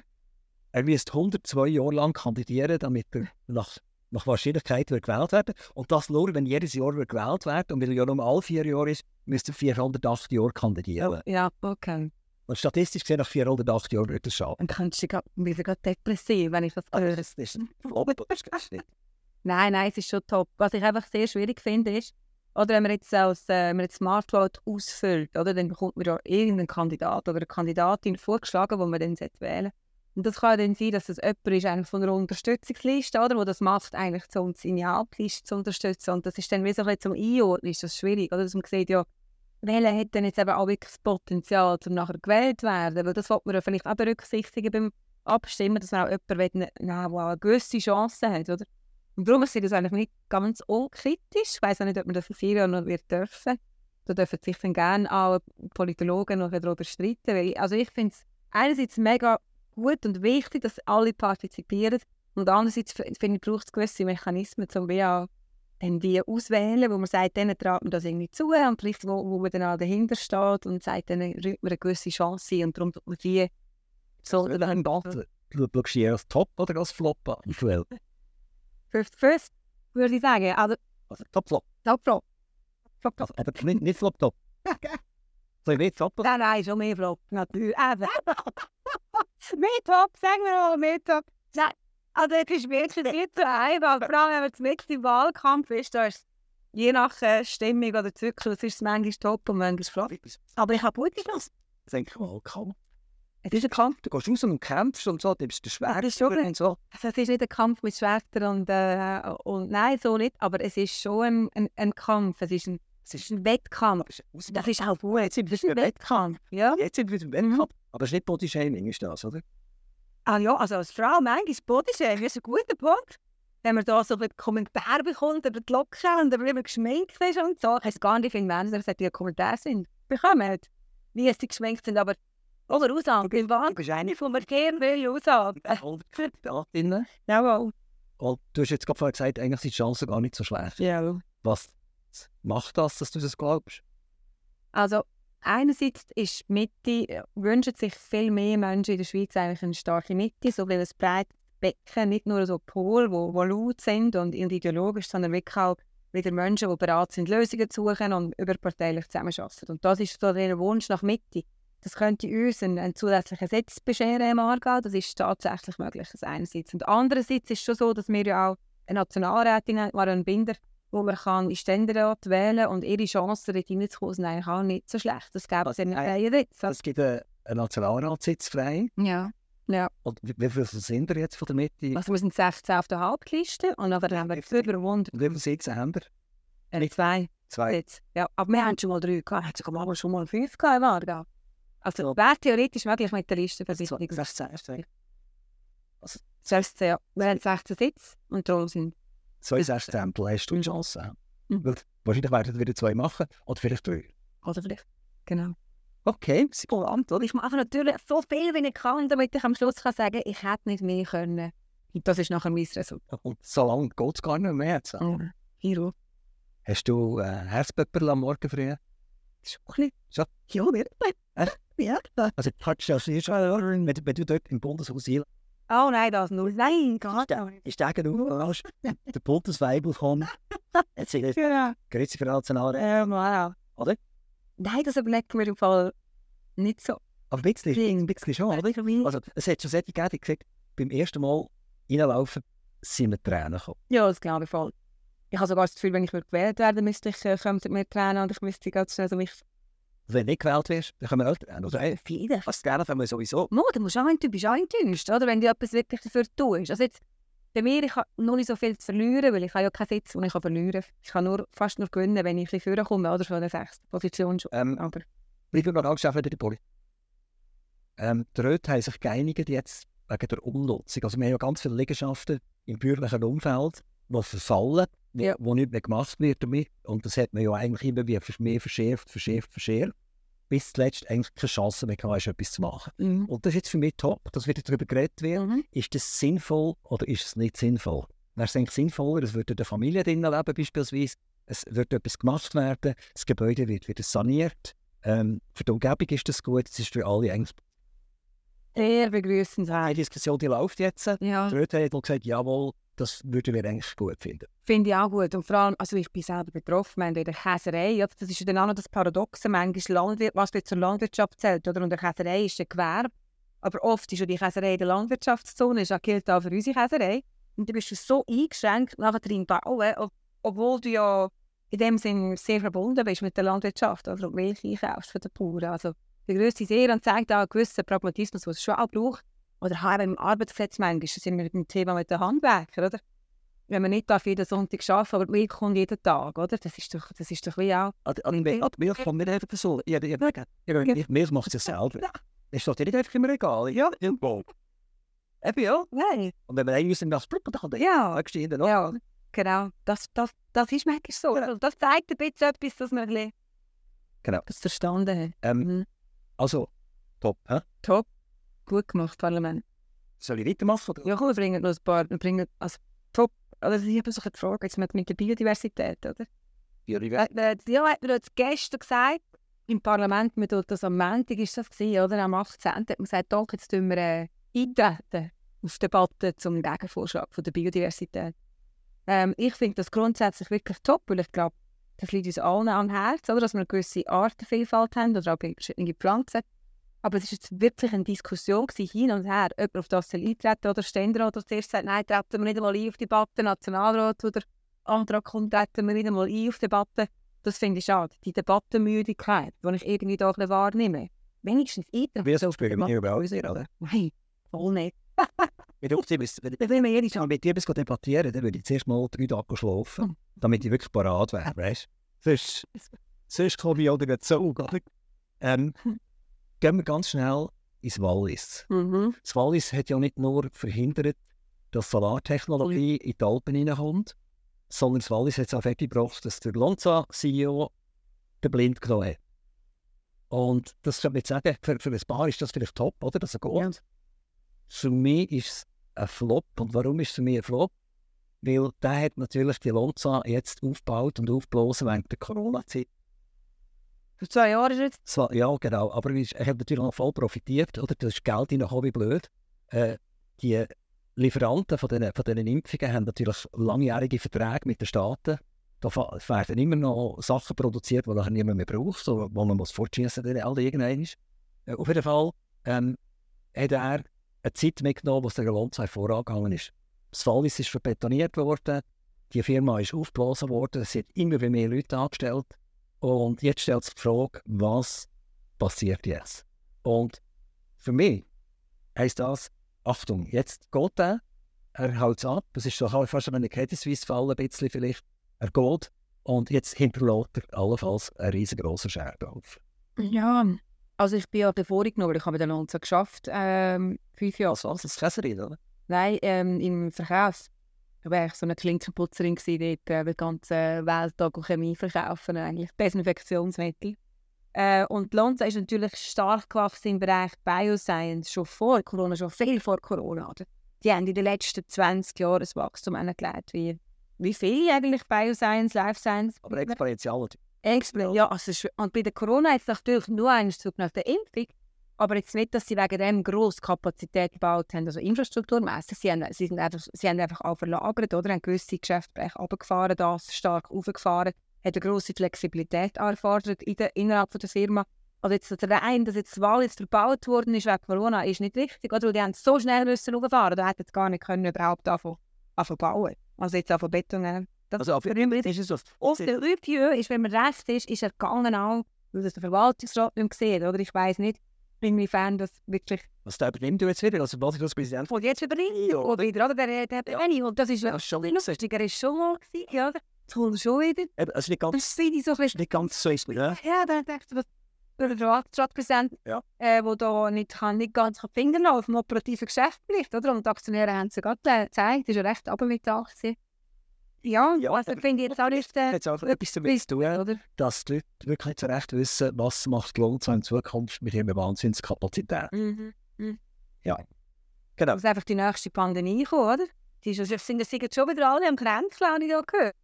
A: Er müsste 102 Jahre lang kandidieren, damit er nach, nach Wahrscheinlichkeit wird gewählt werden Und das nur, wenn jedes Jahr wird gewählt wird. Und weil er ja nur alle vier Jahre ist, müsste er 408 Jahre kandidieren.
B: Ja, okay.
A: Und statistisch gesehen, nach 408 Jahren wird es schaffen.
B: Dann kannst du wieder depressiv, wenn ich das
A: Aber
B: höre.
A: das ist das nicht. <laughs>
B: Nein, nein, es ist schon top. Was ich einfach sehr schwierig finde, ist, oder wenn man jetzt als äh, wenn man jetzt Smart Vote ausfüllt, oder, dann bekommt man ja irgendeinen Kandidat oder eine Kandidatin vorgeschlagen, die man dann wählen. Und das kann dann sein, dass das jemand ist eigentlich von einer Unterstützungsliste, oder, wo das macht, eigentlich um seine Abliste zu unterstützen. Und das ist dann wie so ein bisschen zum Einordnen, ist das schwierig, oder? Dass man sieht, ja, welcher hat denn jetzt eben auch wirklich das Potenzial, um nachher gewählt zu werden? Weil das sollte man vielleicht auch berücksichtigen beim Abstimmen, dass man auch jemanden will, na, der eine gewisse Chance hat, oder? Und darum ist das eigentlich nicht ganz unkritisch. Ich weiß auch nicht, ob man das in Jahren noch wird dürfen. Da dürfen sich dann gerne auch Politologen noch darüber streiten. Weil, also ich finde es einerseits mega gut und wichtig, dass alle partizipieren. Und andererseits finde ich, braucht es gewisse Mechanismen, um wie auch dann wie auswählen, wo man sagt, denen traut man das irgendwie zu und vielleicht wo, wo man dann auch dahinter steht und sagt, denen räumt man eine gewisse Chance ein und darum tut man die so
A: Soll ein Battle. Du schaust eher als Top oder als Flop an? Aktuell.
B: First würde ich sagen, also
A: Also Top, Flop.
B: Top Flop. Flop, Top.
A: Also, nicht, nicht Flop, Top. Soll ich nicht Top?
B: Nein, nein, schon mehr Flop, natürlich. <laughs> Mehr Top, sagen wir mal, mehr Top. Also es ist wirklich nicht so einfach. Vor allem, wenn man mitten im Wahlkampf ist, da ist je nach äh, Stimmung oder Zyklus ist es manchmal top und manchmal flop. Aber ich habe gute Chance.
A: Ich denke, oh, komm.
B: Es ist ein Kampf.
A: Du gehst raus und kämpfst und so, du bist der
B: das ist
A: Schwerste und so.
B: Also es ist nicht ein Kampf mit Schwertern und, äh, und nein, so nicht. Aber es ist schon ein, ein, ein Kampf. Es ist ein, es ist ein Wettkampf. Das ist auch gut.
A: Jetzt sind wir
B: Das ist ein
A: wieder
B: Wettkampf. Ja.
A: Jetzt sind wir im Wettkampf. Aber es ist nicht Bodyshaming, ist das, oder?
B: Ah ja, also als Frau manchmal Bodyshaming ist ein guter Punkt. Wenn man da so einen Kommentar bekommt über die Locke und über wie man geschminkt ist und so. Ich weiß gar nicht, wie viele Männer solche einen Kommentar sind. Bekommen. Wie sie geschminkt sind, aber... Oder Aussagen. Im Wahn
A: Du bist eine
B: von mir gern will Aussagen. <laughs> Jawohl.
A: Und du hast jetzt gerade vorher gesagt, eigentlich sind die Chancen gar nicht so schlecht.
B: Ja.
A: Was macht das, dass du das glaubst?
B: Also einerseits ist Mitte, äh, wünschen sich viel mehr Menschen in der Schweiz eigentlich eine starke Mitte, so ein breites Becken, nicht nur so Pol, wo, wo laut sind und, und ideologisch, sondern wirklich auch wieder Menschen, die bereit sind, Lösungen zu suchen und überparteilich zusammenarbeiten. Und das ist so der Wunsch nach Mitte. Das könnte uns einen, einen zusätzlichen Sitz bescheren im Aargau. Das ist tatsächlich möglich, das einerseits. Und andererseits ist es schon so, dass wir ja auch eine Nationalrätin haben, Marion Binder, wo man kann in Ständerat wählen und ihre Chancen dort hineinzukommen sind eigentlich auch nicht so schlecht. Das gäbe es in
A: Nein.
B: freien Sitz.
A: Es gibt einen, Nationalratssitz frei.
B: Ja.
A: Und wie, viele sind wir jetzt von der Mitte?
B: Also wir sind 16 auf der Hauptliste und nachher haben wir über 100
A: Und wie viele Sitze haben wir?
B: äh, zwei
A: Zwei.
B: Sitze. Ja, aber wir haben schon mal drei gehabt, hat sogar mal schon mal fünf gehabt im Aargau. Also wäre theoretisch möglich mit der Liste für
A: So,
B: Sitzungen.
A: 16.
B: Also, selbst ja, wir haben 16 Sitze und darum sind
A: Zwei Sechstempel hast du die Chance.
B: Mhm.
A: Weil wahrscheinlich werden wieder zwei machen oder vielleicht drei.
B: oder vielleicht. Genau.
A: Okay,
B: Volant, oder? Ich mache natürlich so viel, wie ich kann, damit ich am Schluss kann sagen ich hätte nicht mehr können. Und das ist nachher mein Resultat.
A: und so lange geht es gar nicht mehr. Jetzt.
B: Mhm. Hiro.
A: Hast du äh, Herzpepper am Morgen früh?
B: Auch ein
A: Schon?
B: bisschen... Ja, wirklich. Ja.
A: Also, kannst du das schon, wenn, wenn du dort im Bundeshaus
B: Oh nein, das nur. Nein, gar nicht.
A: ist, der du hast, der Bundesweibel kommt, jetzt sind wir
B: Ja.
A: Grüezi für Nationalräte.
B: Ähm, wow.
A: Oder?
B: Nein, das überlegt mir im Fall nicht so.
A: Aber ein bisschen, ein bisschen schon, oder? Also, es hat schon solche gegeben, die gesagt beim ersten Mal reinlaufen, sind mir Tränen gekommen.
B: Ja, das glaube ich voll. Ich habe sogar das Gefühl, wenn ich gewählt werden müsste ich äh, kommen mir Tränen und ich müsste ganz schnell so mich...
A: Wenn nicht gewählt wirst, dann kommen auch Tränen. Also, hey,
B: Viele.
A: was Tränen haben wir sowieso.
B: Mo, du musst auch, du bist auch enttäuscht, oder? Wenn du etwas wirklich dafür tust. Also jetzt, bei mir, ich habe noch nicht so viel zu verlieren, weil ich habe ja keinen Sitz, den ich kann verlieren kann. Ich kann nur, fast nur gewinnen, wenn ich ein bisschen vorkomme, oder? Von der sechsten Position schon.
A: Ähm,
B: Aber
A: Bleiben wir noch angeschafft in der Poli. Ähm, die Räte haben sich geeinigt jetzt wegen der Umnutzung. Also wir haben ja ganz viele Liegenschaften im bürgerlichen Umfeld, die verfallen, wo,
B: Ja.
A: wo nichts mehr gemacht wird damit. Und das hat man ja eigentlich immer wieder mehr verschärft, verschärft, verschärft. Bis zuletzt eigentlich keine Chance mehr hatte, etwas zu machen.
B: mhm.
A: Und das ist jetzt für mich top, dass wieder darüber geredet wird.
B: Mhm.
A: Ist das sinnvoll oder ist es nicht sinnvoll? Wäre es eigentlich sinnvoller, es würde der Familie drinnen leben beispielsweise, es wird etwas gemacht werden, das Gebäude wird wieder saniert. Ähm, für die Umgebung ist das gut, es ist für alle eigentlich
B: sehr begrüßend
A: eine Diskussion, die läuft jetzt.
B: Ja,
A: Die Leute haben gesagt, jawohl, das würden wir eigentlich gut finden.
B: finde ich auch gut. Und vor allem, also ich bin selber betroffen, wir haben in der Käserei, oder? das ist ja dann auch noch das Paradoxe, manchmal Landwirt, was zur Landwirtschaft zählt, oder? Und der Käserei ist ein Gewerbe, aber oft ist ja die Käserei in der Landwirtschaftszone, das gilt auch für unsere Käserei. Und du bist du so eingeschränkt nachher drin bauen, ob, obwohl du ja in dem Sinn sehr verbunden bist mit der Landwirtschaft? Und Milch einkaufst von den Bauern. Also begrüßt sie sehr und zeigt auch einen gewissen Pragmatismus, den es schon auch braucht. Oder haben im Arbeitsplatz manchmal, sind wir mit dem Thema mit den Handwerkern, oder? Wenn man nicht darf jeden Sonntag arbeiten aber die Milch kommt jeden Tag, oder? Das ist doch, das ist doch wie auch...
A: An, an, an, die Milch kommt nicht einfach so. Ja, ja, ja, ja. Milch macht es ja selber. Das steht ja nicht einfach im Regal. Ja, irgendwo. Eben ja.
B: Nein.
A: Und wenn man einen in das Blut dann
B: Ja,
A: stehen dann noch.
B: ja, genau. Das, das, das ist manchmal so. Also das zeigt ein bisschen etwas, dass man ein bisschen
A: Genau.
B: das verstanden hat.
A: Ähm,
B: Mhm.
A: Also, top. Hä?
B: Top. Gut gemacht, Parlament.
A: Soll ich weitermachen? Oder?
B: Ja, komm, wir bringen noch ein paar... Wir bringen, also, top. Also, ich habe so eine Frage jetzt mit, mit der Biodiversität, oder?
A: Ich
B: Äh, äh, hat mir jetzt gestern gesagt, im Parlament, wir tun das am Montag, ist das gewesen, oder? Am 18. hat man gesagt, doch, jetzt tun wir äh, eintreten auf die Debatte zum Gegenvorschlag von der Biodiversität. Ähm, ich finde das grundsätzlich wirklich top, weil ich glaube, das liegt uns allen am Herzen, oder? dass wir eine gewisse Artenvielfalt haben oder auch bei verschiedenen Pflanzen. Aber es war jetzt wirklich eine Diskussion gewesen, hin und her, ob man auf das eintreten oder Ständerat oder zuerst sagt, nein, treten wir nicht einmal ein auf die Debatte, Nationalrat oder Antrag kommt, treten wir nicht einmal ein auf die Debatte. Das finde ich schade. Die Debattenmüdigkeit, die ich irgendwie da wahrnehme. Wenigstens eintreten.
A: Wir sind hier überall sehen, oder?
B: Nein, voll nicht.
A: Mit uns, <laughs> wenn mit dir etwas debattieren dann würde ich zuerst mal drei Tage schlafen,
B: Hm.
A: damit ich wirklich parat wäre, weißt du? <laughs> Sonst, sonst komme ich oder nicht so? Ähm, gehen wir ganz schnell ins Wallis.
B: Mhm.
A: Das Wallis hat ja nicht nur verhindert, dass Solartechnologie in die Alpen hineinkommt, sondern das Wallis hat es auch weggebracht, dass der Lonza-CEO den Blind genommen hat. Und das kann man jetzt sagen, für, für ein Paar ist das vielleicht top, oder? Dass er geht.
B: Ja.
A: Für mich ist es ein Flop. Und warum ist es für mich ein Flop? Weil der hat natürlich die Lonza jetzt aufgebaut und aufgeblasen während der Corona-Zeit.
B: Zwei Jahre ist jetzt.
A: Ja, genau. Aber er ist- er hat natürlich voll profitiert. Oder? Das ist Geld reingekommen wie blöd. Äh, die Lieferanten von diesen, von Impfungen haben natürlich langjährige Verträge mit den Staaten. Da werden immer noch Sachen produziert, die niemand mehr braucht, wo man muss fortschießen muss, all irgendwann. Äh, auf jeden Fall ähm, hat er eine Zeit mitgenommen, wo es der Lonza vorangegangen ist. Das Wallis ist verbetoniert worden, die Firma ist aufgeblasen worden, es hat immer mehr Leute angestellt. Und jetzt stellt sich die Frage, was passiert jetzt? Und für mich heisst das, Achtung, jetzt geht er, er haut es ab, es ist doch fast eine Credit Suisse-Fall ein bisschen vielleicht, er geht und jetzt hinterlässt er allenfalls einen riesengroßen Scherben auf.
B: Ja. Also ich bin ja davor genommen, ich habe mit der Lonza geschafft, ähm, fünf Jahre.
A: Was war das? Käserin, oder?
B: Nein, ähm, im Verkauf. War eigentlich so eine Klinkenputzerin gewesen, dort äh, die ganze Welt Chemie verkaufen, eigentlich Desinfektionsmittel. Äh, und Lonza ist natürlich stark gewachsen im Bereich Bioscience, schon vor Corona, schon viel vor Corona. Oder? Die haben in den letzten 20 Jahren ein Wachstum angelegt, wie, wie viel eigentlich Bioscience, Life Science.
A: Aber exponentiell.
B: Exponentiell, ja. Also, und bei der Corona jetzt natürlich nur einen Zug nach der Impfung, aber jetzt nicht, dass sie wegen dem grosse Kapazität gebaut haben, also infrastrukturmässig. Sie, haben, sie, sind einfach, sie haben einfach auch verlagert, oder? haben gewisse Geschäftsbereiche runtergefahren, das stark aufgefahren, hat eine grosse Flexibilität erfordert in der, innerhalb von der Firma. Also jetzt der eine, dass jetzt die Wahl jetzt verbaut worden ist wegen Corona, ist nicht richtig, oder? Die haben so schnell müssen hochfahren, da hätten sie gar nicht können überhaupt anfangen, anfangen bauen. Also jetzt auf Beton. Das
A: Also auf jeden Fall ist es so.
B: Auf der Review ist, wenn man recht ist, ist er gegangen auch, weil das der Verwaltungsrat nicht mehr gesehen oder? Ich weiß nicht, inwiefern das wirklich...
A: Was da übernimmt du jetzt wieder? Also was ich das Präsident
B: Und jetzt übernimmt er oder wieder, oder? Der, der, der ja. Und das ist
A: Ja, schon
B: lustig, er ist schon mal gewesen, ja. Jetzt kommt schon wieder.
A: Eben, also nicht ganz,
B: Das finde ich so ein
A: nicht ganz so ist ja.
B: Ja, dann dachte ich, was der Verwaltungsratpräsident,
A: Ja.
B: äh, wo da nicht, kann, nicht ganz die Finger auf dem operativen Geschäftsbericht, oder? Und die Aktionäre haben es ja gerade äh, gezeigt, ist ja recht mit der Aktie. Ja,
A: Ja,
B: also finde ich jetzt auch nicht... Äh,
A: Jetzt auch etwas damit zu tun, ja,
B: oder?
A: dass die Leute wirklich so recht wissen, was macht Lonza in Zukunft mit ihrer Wahnsinnskapazität.
B: Mhm.
A: Genau.
B: muss einfach die nächste Pandemie kommen, oder? Die sind, jetzt schon wieder alle am Grenzen, habe ich da gehört.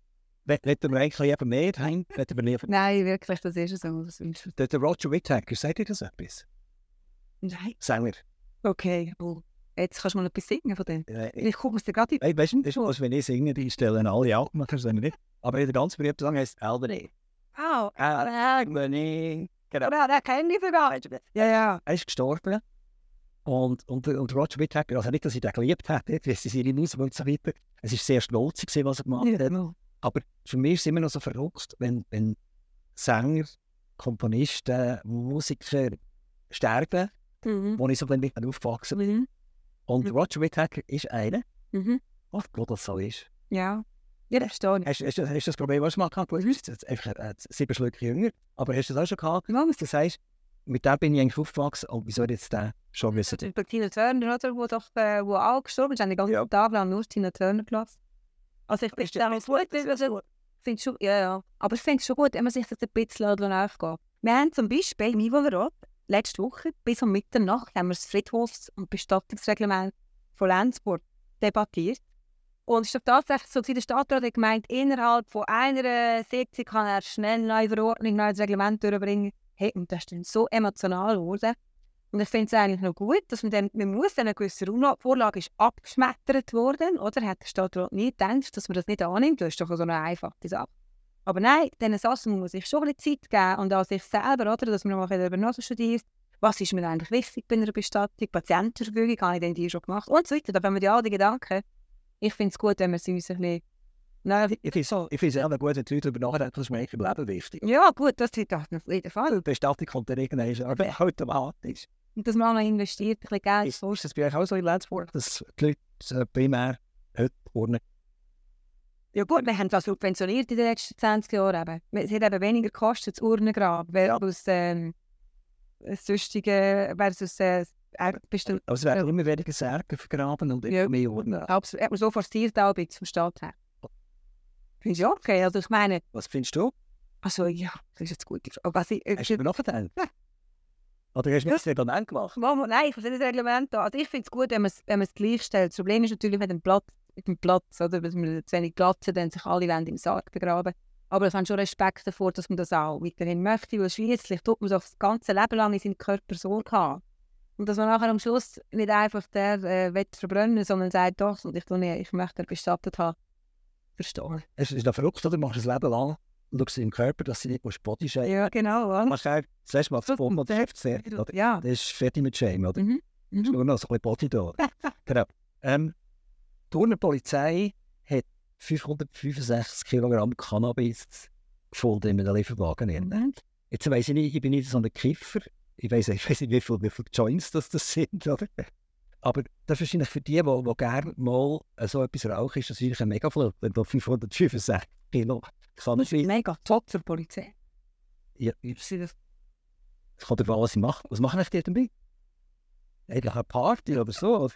A: Wetten wir eigentlich lieber mehr? Wetten wir lieber...
B: Nein, wirklich, das ist so. Das ist...
A: Der, der Roger Whittaker, sagt ihr das etwas?
B: Nein.
A: Sänger.
B: Okay, oh. Jetzt kannst du mal etwas singen von dem.
A: Äh,
B: Ich gucke es dir gerade in
A: weißt du, das ist, wenn ich singe, die stellen alle ab, man kann es nicht. Aber der ganz berühmte Song heißt Albany.
B: Oh,
A: Albany. Genau.
B: oder? Den kenne ich sogar. Ja, ja.
A: Er ist gestorben. Und, und, und Roger Whittaker, also nicht, dass ich den geliebt hätte, wie sie seine Musik und so weiter. Es war sehr schnulzig, gewesen, was er gemacht hat. Aber für mich ist es immer noch so verrückt, wenn, wenn Sänger, Komponisten, Musiker sterben,
B: Mhm.
A: wo ich so ein bisschen aufgewachsen bin.
B: Mhm.
A: Und
B: Mhm.
A: Roger Whittaker ist einer,
B: Mhm.
A: was das so ist.
B: Ja. Ja, das steht.
A: Hast, du das Problem, was du mal gehabt hast? Du bist jetzt einfach äh, sieben Schlücke jünger, aber hast du das auch schon gehabt?
B: Ja,
A: Du sagst, mit dem bin ich eigentlich aufgewachsen und wieso jetzt den schon wissen?
B: Bei Tina Turner, oder? Wo doch äh, wo auch gestorben ist, haben die ganzen
A: Ja.
B: Tag lang nur Tina Turner gelassen. Also ich
A: Ist
B: finde es gut, ich finde schon, ja, ja. Aber ich finde es schon gut, wenn man sich das ein bisschen nachgeht. Wir haben zum Beispiel im Ivolrot letzte Woche bis um Mitternacht haben wir das Friedhofs- und Bestattungsreglement von Lenzburg debattiert. Und es ist tatsächlich so, gewesen, der Stadtrat hat gemeint, innerhalb von einer Sitzung kann er schnell eine neue Verordnung, neues Reglement durchbringen. Hey, und das ist dann so emotional geworden. Und ich finde es eigentlich noch gut, dass man dann, man muss dann eine gewisse Vorlage ist abgeschmettert worden, oder? Hat der Stadtrat nie gedacht, dass man das nicht annimmt? Das ist doch so eine einfache Sache. Aber nein, diesen Sachen muss sich schon ein bisschen Zeit geben und an sich selber, oder? Dass man mal darüber nachstudiert. Was ist mir eigentlich wichtig bei einer Bestattung? Patientenverfügung, habe ich denn die schon gemacht? Und so weiter. Da haben wir die all die Gedanken. Ich finde es gut, wenn wir sie uns ein bisschen... Nein,
A: Ich finde es ich selber gut, wenn die Leute darüber nachdenken, das ist mir eigentlich im Leben wichtig.
B: ja gut, das ist auf jeden Fall.
A: Die Bestattung kommt dann irgendwann <laughs> aber automatisch.
B: Und dass man auch noch investiert, ein bisschen Geld.
A: Ist, ist das bei euch auch so in Lenzburg, dass die Leute äh, primär heute urnen?
B: Ja gut, wir haben das subventioniert in den letzten 20 Jahren. Eben. Es hat eben weniger gekostet, das Urnengrab, versus ähm, das sonstige, versus äh, bestimmt,
A: Also es werden immer weniger Särge vergraben und immer
B: Ja.
A: mehr Urnen.
B: hat man so forciert auch vom Staat her. Finde ich okay. Also ich meine,
A: Was findest du?
B: also ja, das ist jetzt gut. Was ich,
A: Hast du mir nachgedacht? Oder hast du mir das Reglement gemacht?
B: Mama, nein, ich verstehe das Reglement da. Also ich finde es gut, wenn man es wenn man es gleichstellt. Das Problem ist natürlich mit dem Platz, mit dem Platz oder? Wenn man zu wenig Platz hat, dann sich alle wollen im Sarg begraben. Aber ich habe schon Respekt davor, dass man das auch weiterhin möchte, weil schliesslich tut man doch das ganze Leben lang in seinem Körper Sorge haben. Und dass man nachher am Schluss nicht einfach der äh, will verbrennen, sondern sagt, doch, und ich, nicht, ich möchte bestattet haben. Verstehen.
A: Es ist noch verrückt, oder? Du machst ein Leben lang und schaust im Körper, dass sie nicht musst Body shame
B: Ja, genau.
A: Du machst auch, das letzte Mal das Bomben oder oder?
B: Ja.
A: Das ist fertig mit Shame, oder?
B: Mhm.
A: ist
B: Mhm.
A: nur noch so ein bisschen Body da. <laughs> genau. Ähm, die Turner Polizei hat 565 Kilogramm Cannabis gefunden in einem Lieferwagen.
B: Mhm.
A: Jetzt weiss ich nicht, ich bin nicht so ein Kiffer. Ich weiss, ich weiss nicht, wie viele wie viel Joints das, das sind. Oder? Aber das ist wahrscheinlich für die, die, die gerne mal äh, so etwas rauchen, ist das eigentlich ein mega Flug. Wenn du 565 Kilo Cannabis...
B: Mega top für die Polizei.
A: Ja, ich-
B: das-
A: kommt darauf an, was sie machen. Was machen die damit? Eigentlich eine Party oder so? Oder?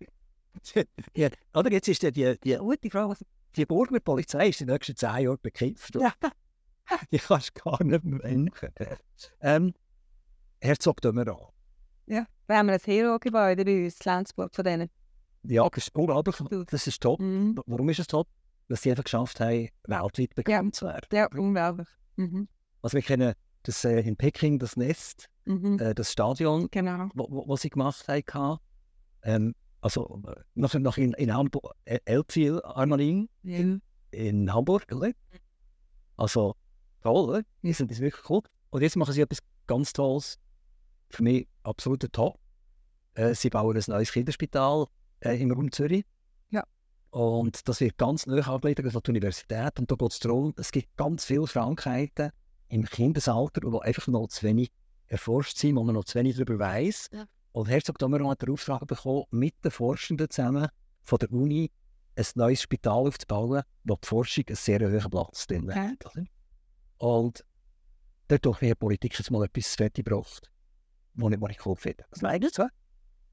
A: <laughs> ja, oder jetzt ist die, die, die,
B: Gute Frage.
A: die Burger Polizei ist in den nächsten zehn Jahren bekifft.
B: Ja. <laughs>
A: Die kannst du gar nicht mehr denken. ähm, Herzog de Meuron.
B: Ja. Wir haben ein Hero-Gebäude bei uns, Lenzburg, von denen.
A: Ja, das ist unglaublich. Das ist top.
B: Mhm.
A: Warum ist es top? Weil sie einfach geschafft haben, weltweit bekannt zu werden.
B: Ja, unglaublich. Mhm.
A: Also wir kennen das äh, in Peking, das Nest,
B: Mhm.
A: äh, das Stadion,
B: Genau.
A: wo, wo sie gemacht haben. Ähm, also äh, noch, noch in, in Hamburg, äh, Elbphil Armarin
B: Ja.
A: in Hamburg, oder? Also toll, oder? Die sind das wirklich cool. Und jetzt machen sie etwas ganz Tolles. Für mich absoluter Top. Äh, sie bauen ein neues Kinderspital äh, im Raum Zürich.
B: Ja.
A: Und das wird ganz neu angeleitet von der Universität. Und da geht es darum, es gibt ganz viele Krankheiten im Kindesalter, die einfach noch zu wenig erforscht sind, wo man noch zu wenig darüber weiß.
B: Ja.
A: Und Herzog Domeron hat den Auftrag bekommen, mit den Forschenden zusammen von der Uni ein neues Spital aufzubauen, wo die Forschung einen sehr hohen Platz drin hat. Und dort hat die Politik jetzt mal etwas fertig gebracht, ich, ich cool finde. Was meinst du?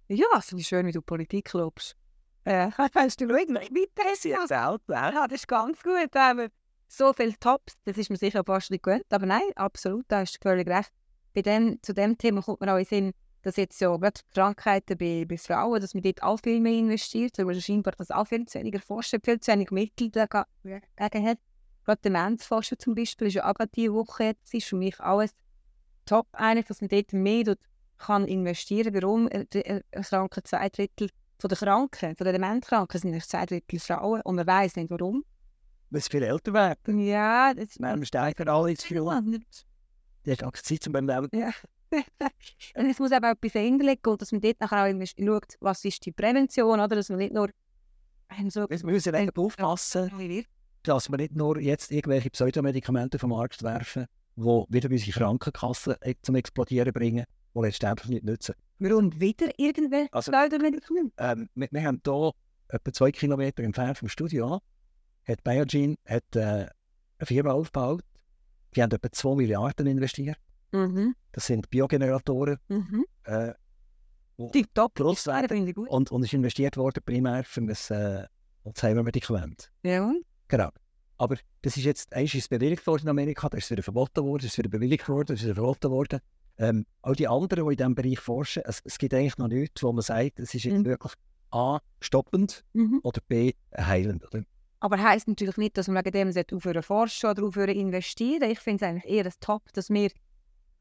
B: Ja, es ist schön, wie du Politik glaubst. Äh, weißt du, schau, mit das ja selber. Ja, das ist ganz gut. Wir so viele Tops, das ist mir sicher fast nicht gut. Aber nein, absolut, da hast du völlig recht. Bei dem, zu dem Thema kommt mir auch in den Sinn, dass jetzt ja gerade Krankheiten bei, bei Frauen, dass man dort auch viel mehr investiert, weil man scheinbar das auch viel zu wenig erforscht, viel zu wenig Mittel dagegen hat. Gerade Demenzforschung zum Beispiel ist ja auch gerade diese Woche jetzt, ist für mich ein Top, eigentlich, dass man dort mehr dort kann investieren kann. Warum? Äh, äh, Es kranken zwei Drittel von den Kranken, von den Demenzkranken sind nämlich zwei Drittel Frauen und man weiß nicht warum.
A: Weil sie viel älter werden.
B: Ja, das
A: wir steigen alle ins Gefühl. Die hat auch Zeit zum Leben.
B: Ja. <laughs> und es muss eben auch etwas dahinter liegen und dass man dort nachher auch schaut, was ist die Prävention, oder? Dass man nicht nur so
A: Wir müssen einfach aufpassen, dass wir nicht nur jetzt irgendwelche Pseudomedikamente vom Markt werfen, die wieder unsere Krankenkassen äh, zum Explodieren bringen, die letztendlich nicht nützen.
B: Warum wieder irgendwelche
A: Also-
B: Pseudomedikamente?
A: Ähm, wir, wir haben hier etwa zwei Kilometer entfernt vom Studio, hat Biogen hat, äh, eine Firma aufgebaut, die haben etwa 2 Milliarden investiert.
B: Mhm.
A: Das sind Biogeneratoren.
B: Mhm.
A: Äh,
B: Tipptopp.
A: Gross
B: Ja, finde ich gut.
A: und, und ist investiert worden primär für ein äh, Alzheimer-Medikament.
B: Ja.
A: Genau. Aber das ist jetzt, eins ist bewilligt worden in Amerika, das ist wieder verboten worden, das ist wieder bewilligt worden, das ist wieder verboten worden. Ähm, auch die anderen, die in diesem Bereich forschen, es, es gibt eigentlich noch nichts, wo man sagt, es ist jetzt
B: Mhm.
A: wirklich A, stoppend
B: Mhm.
A: oder B, heilend. Oder?
B: Aber heisst natürlich nicht, dass man wegen dem aufhören forschen oder aufhören investieren. Ich finde es eigentlich eher ein Top, dass wir,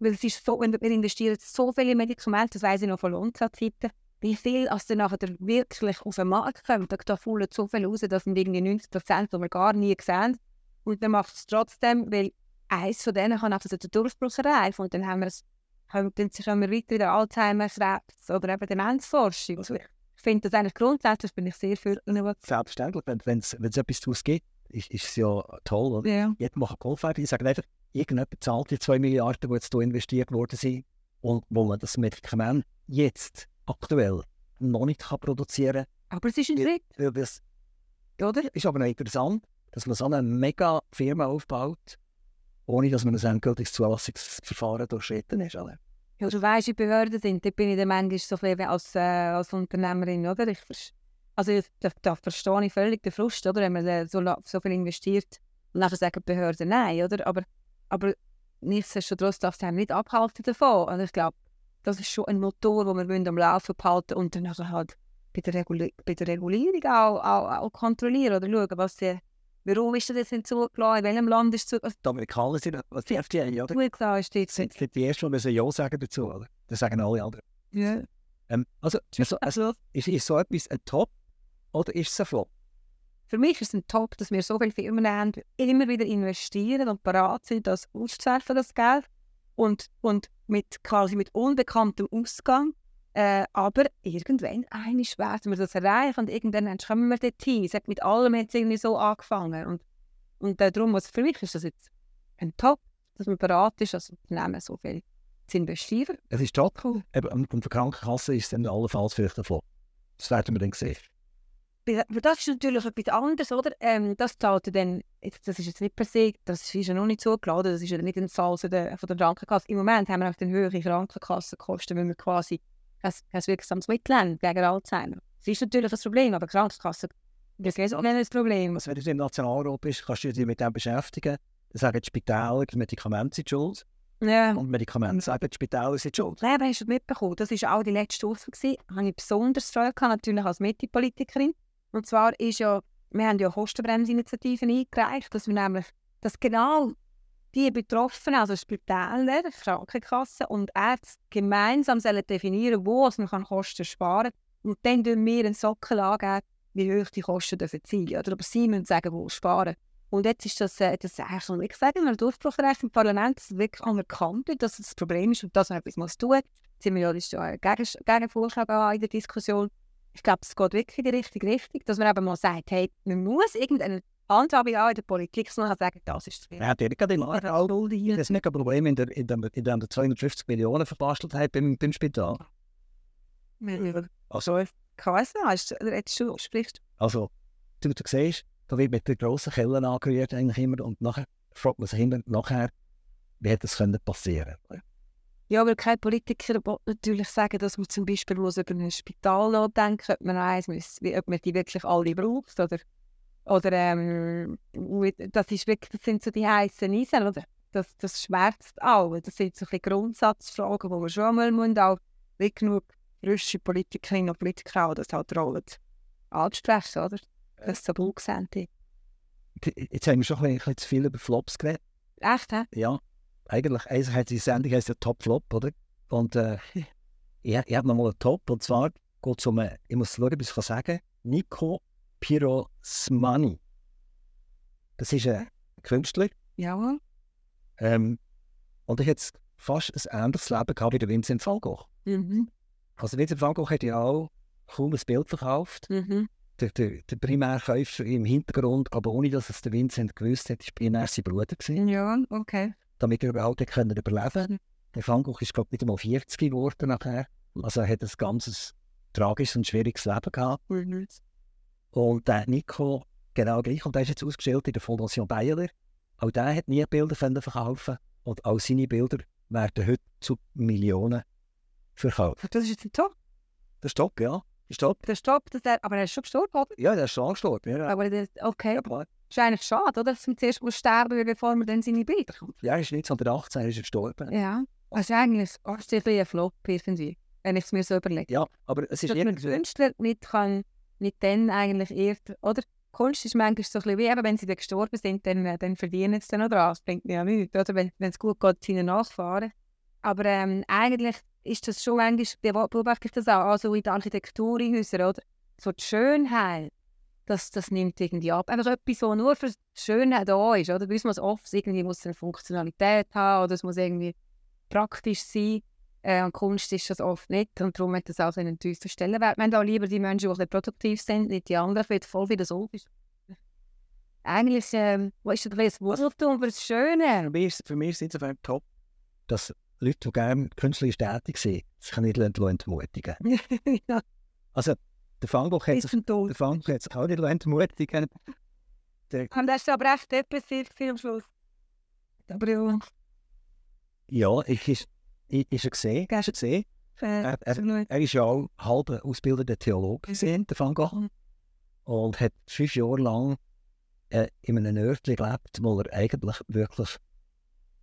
B: weil es ist so, wenn wir investieren so viele Medikamente, das weiss ich noch von Lonza-Zeiten, wie viel als dann nachher wirklich auf den Markt kommt, da, da fallen so viel raus, das sind irgendwie 90 Prozent, die wir gar nie sehen. Und dann macht es trotzdem, weil eins von denen kann einfach den Durchbruch erreichen und dann haben wir es, dann kommen wir weiter in der Alzheimer, Krebs oder eben Demenzforschung. Also ich finde das eigentlich grundsätzlich bin ich sehr für Innovation.
A: Selbstverständlich, wenn es etwas daraus gibt, ist, es ja toll. Oder?
B: Ja.
A: Jetzt machen Goldfeld, ich sage einfach, irgendjemand zahlt die 2 Milliarden, die jetzt hier investiert worden sind und wo man das Medikament jetzt aktuell noch nicht kann produzieren
B: Aber es ist ein. Schritt,
A: kann. Das
B: oder?
A: ist aber noch interessant, dass man so eine mega Firma aufbaut, ohne dass man ein endgültiges Zulassungsverfahren durchschritten ist. Oder?
B: Ja, du weißt, wie Behörden sind, da bin ich dann manchmal so ein bisschen als, äh, als Unternehmerin, oder? Ich, also ich- da, da verstehe ich völlig den Frust, oder? Wenn man äh, so, so viel investiert und nachher sagen die Behörden nein, oder? Aber, aber nichtsdestotrotz darf es einem nicht abhalten davon. Und ich glaube, das ist schon ein Motor, den wir am Laufen behalten und dann halt bei der, Reguli bei der Regulierung auch, auch, auch kontrollieren oder schauen, was die, warum ist das jetzt nicht zugelassen, in welchem Land ist es zugelassen.
A: Die Amerikaner sind, was die FDA, oder?
B: Zugelassen ist dort.
A: Sind sind die Ersten, die müssen Ja sagen dazu, oder? Das sagen alle anderen.
B: Ja.
A: Ähm, also, also, also ist, ist so etwas ein Top oder ist es ein Flop?
B: Für mich ist es ein Top, dass wir so viele Firmen haben, die immer wieder investieren und bereit sind, das auszuwerfen, das Geld. Und, und mit, quasi mit unbekanntem Ausgang. Äh, aber irgendwann einig werden wir das erreichen und irgendwann kommen wir dorthin. Es hat mit allem jetzt irgendwie so angefangen. Und, und äh, darum, also für mich ist das jetzt ein Top, dass man bereit ist, als Unternehmen so viel zu investieren.
A: Es ist top. Eben, und für die Krankenkasse ist es dann allenfalls vielleicht ein Flop. Das werden wir dann sehen.
B: Aber das ist natürlich etwas anderes, oder? Ähm, das zahlt ja dann, das ist jetzt nicht per se, das ist ja noch nicht zugeladen, das ist ja nicht ein Zahl von der, von der Krankenkasse. Im Moment haben wir auf den höheren Krankenkassenkosten, weil wir quasi kein wirksames Mittel haben gegen Alzheimer. Es ist natürlich ein Problem, aber die Krankenkasse, das ist auch ein Problem.
A: Also, wenn du im Nationalrat bist, kannst du dich mit dem beschäftigen. Dann sagen die Spitäler, die Medikamente sind schuld.
B: Ja.
A: Und Medikamente sagen, die Spitäler sind schuld.
B: Leben hast du mitbekommen. Das war auch die letzte Stufe. Gewesen. Habe ich besonders Freude natürlich als Mitte-Politikerin. Und zwar ist ja, wir haben ja Kostenbremsinitiativen eingereicht, dass wir nämlich, dass genau die Betroffenen, also Spitäler, Krankenkassen und Ärzte gemeinsam sollen definieren, wo man Kosten sparen kann. Und dann tun wir einen Sockel angeben, wie hoch die Kosten dürfen sein. Oder aber sie müssen sagen, wo sparen. Und jetzt ist das, äh, das eigentlich so, ich sage mal, Durchbruchrecht im Parlament, dass wirklich anerkannt wird, dass das Problem ist und dass man etwas tun muss. Jetzt sind wir ja, das ist ja ein Gegen Gegenvorschlag in der Diskussion. Ich glaube, es geht wirklich in die richtige Richtung, dass man eben mal sagt, hey, man muss irgendeine Handhabung auch in der Politik sondern sagen, das ist das
A: Er hat direkt in der Das ist nicht ein Problem, in der, in der, in der 250 Millionen verbastelt hat beim, beim Spital.
B: Also, KSA, du, jetzt du sprichst.
A: Also, du, du siehst, da wird mit den grossen Kellen angerührt eigentlich immer und nachher fragt man sich immer nachher, wie hätte das können passieren
B: Ja, aber kein Politiker will natürlich sagen, dass man zum Beispiel muss über ein Spital nachdenken ob man muss, ob man die wirklich alle braucht oder, oder ähm, das, ist wirklich, das sind so die heißen Eisen, oder? Das, das schmerzt auch. Das sind so ein Grundsatzfragen, die man schon mal muss, auch wie genug frische Politikerinnen und Politiker auch das halt rollen ansprechen, oder? Das so gut sehen.
A: Jetzt haben wir schon ein bisschen zu viel über Flops geredet.
B: Echt, hä?
A: Ja, eigentlich, eigentlich hat die Sendung heißt ja Top Flop, oder? Und äh, <laughs> ich, ich habe noch mal einen Top, und zwar geht es um, einen, ich muss schauen, ob ich es sagen kann, Nico Pirosmani. Das ist ein Künstler.
B: Ja.
A: Ähm, und er hat fast ein ähnliches Leben gehabt wie der Vincent van Gogh.
B: Mhm.
A: Also Vincent van Gogh hat ja auch kaum ein Bild verkauft.
B: Mhm.
A: Der, der, der Primärkäufer im Hintergrund, aber ohne dass es der Vincent gewusst hat, war primär sein Bruder. Gewesen,
B: Ja, okay.
A: Damit er überhaupt können überleben Der Van Gogh ist, glaube ich, einmal 40 geworden nachher. Also er hat ein ganzes tragisches und schwieriges Leben gehabt. Und der Nico genau gleich. Und der ist jetzt ausgestellt in der Fondation Bayer. Auch der hat nie Bilder verkaufen Und auch seine Bilder werden heute zu Millionen verkauft.
B: Das ist jetzt ein Top.
A: Der Stopp, ja. Der Stopp.
B: Der Stopp, das der, aber er ist schon gestorben, oder?
A: Ja, der ist schon gestorben. Ja,
B: Aber das, okay.
A: ja.
B: Ist eigentlich schade, oder? Dass man zuerst muss sterben bevor man dann seine Bilder kommt.
A: ja er ist 1918 ist er gestorben.
B: Ja. Also eigentlich oh, ist das ein Flop irgendwie, wenn ich es mir so überlege.
A: Ja, aber es ist irgendwie...
B: Künstler nicht kann, nicht dann eigentlich erst, oder? Kunst ist manchmal so ein bisschen wie, wenn sie dann gestorben sind, dann, äh, dann verdienen sie dann noch dran. Das bringt mir ja nichts, oder? Wenn es gut geht, seinen Nachfahren. Aber ähm, eigentlich ist das schon manchmal, be- beobachte ich das auch, also in den Architekturhäusern, oder? So die Schönheit, das, das nimmt irgendwie ab. Einfach etwas, was nur für die Schönheit da ist, oder? Bei uns muss oft irgendwie muss eine Funktionalität haben, oder es muss irgendwie praktisch sein. Äh, und Kunst ist das oft nicht und darum hat das auch einen tiefen Stellenwert. Wir haben auch lieber die Menschen, die produktiv sind, nicht die anderen, die voll wie das ist. Eigentlich ähm, wo ist das das Wurzeltum für das Schöne.
A: Für mich, ist- für mich ist es insofern top, dass Leute, die gerne künstlerisch tätig sind, sich nicht lassen entmutigen <laughs>
B: ja,
A: Also, der Van Gogh hat sich, der Van Gogh hat sich auch nicht entmutigen Der,
B: Und das ist aber echt depressiv am Schluss. Aber ja,
A: ja, ich ist, ist er gesehen. Hast du gesehen? Er, er, er ist ja auch halb ausgebildeter Theologe gesehen, der Van Gogh. Und hat fünf Jahre lang äh, in einem Örtchen gelebt, wo er eigentlich wirklich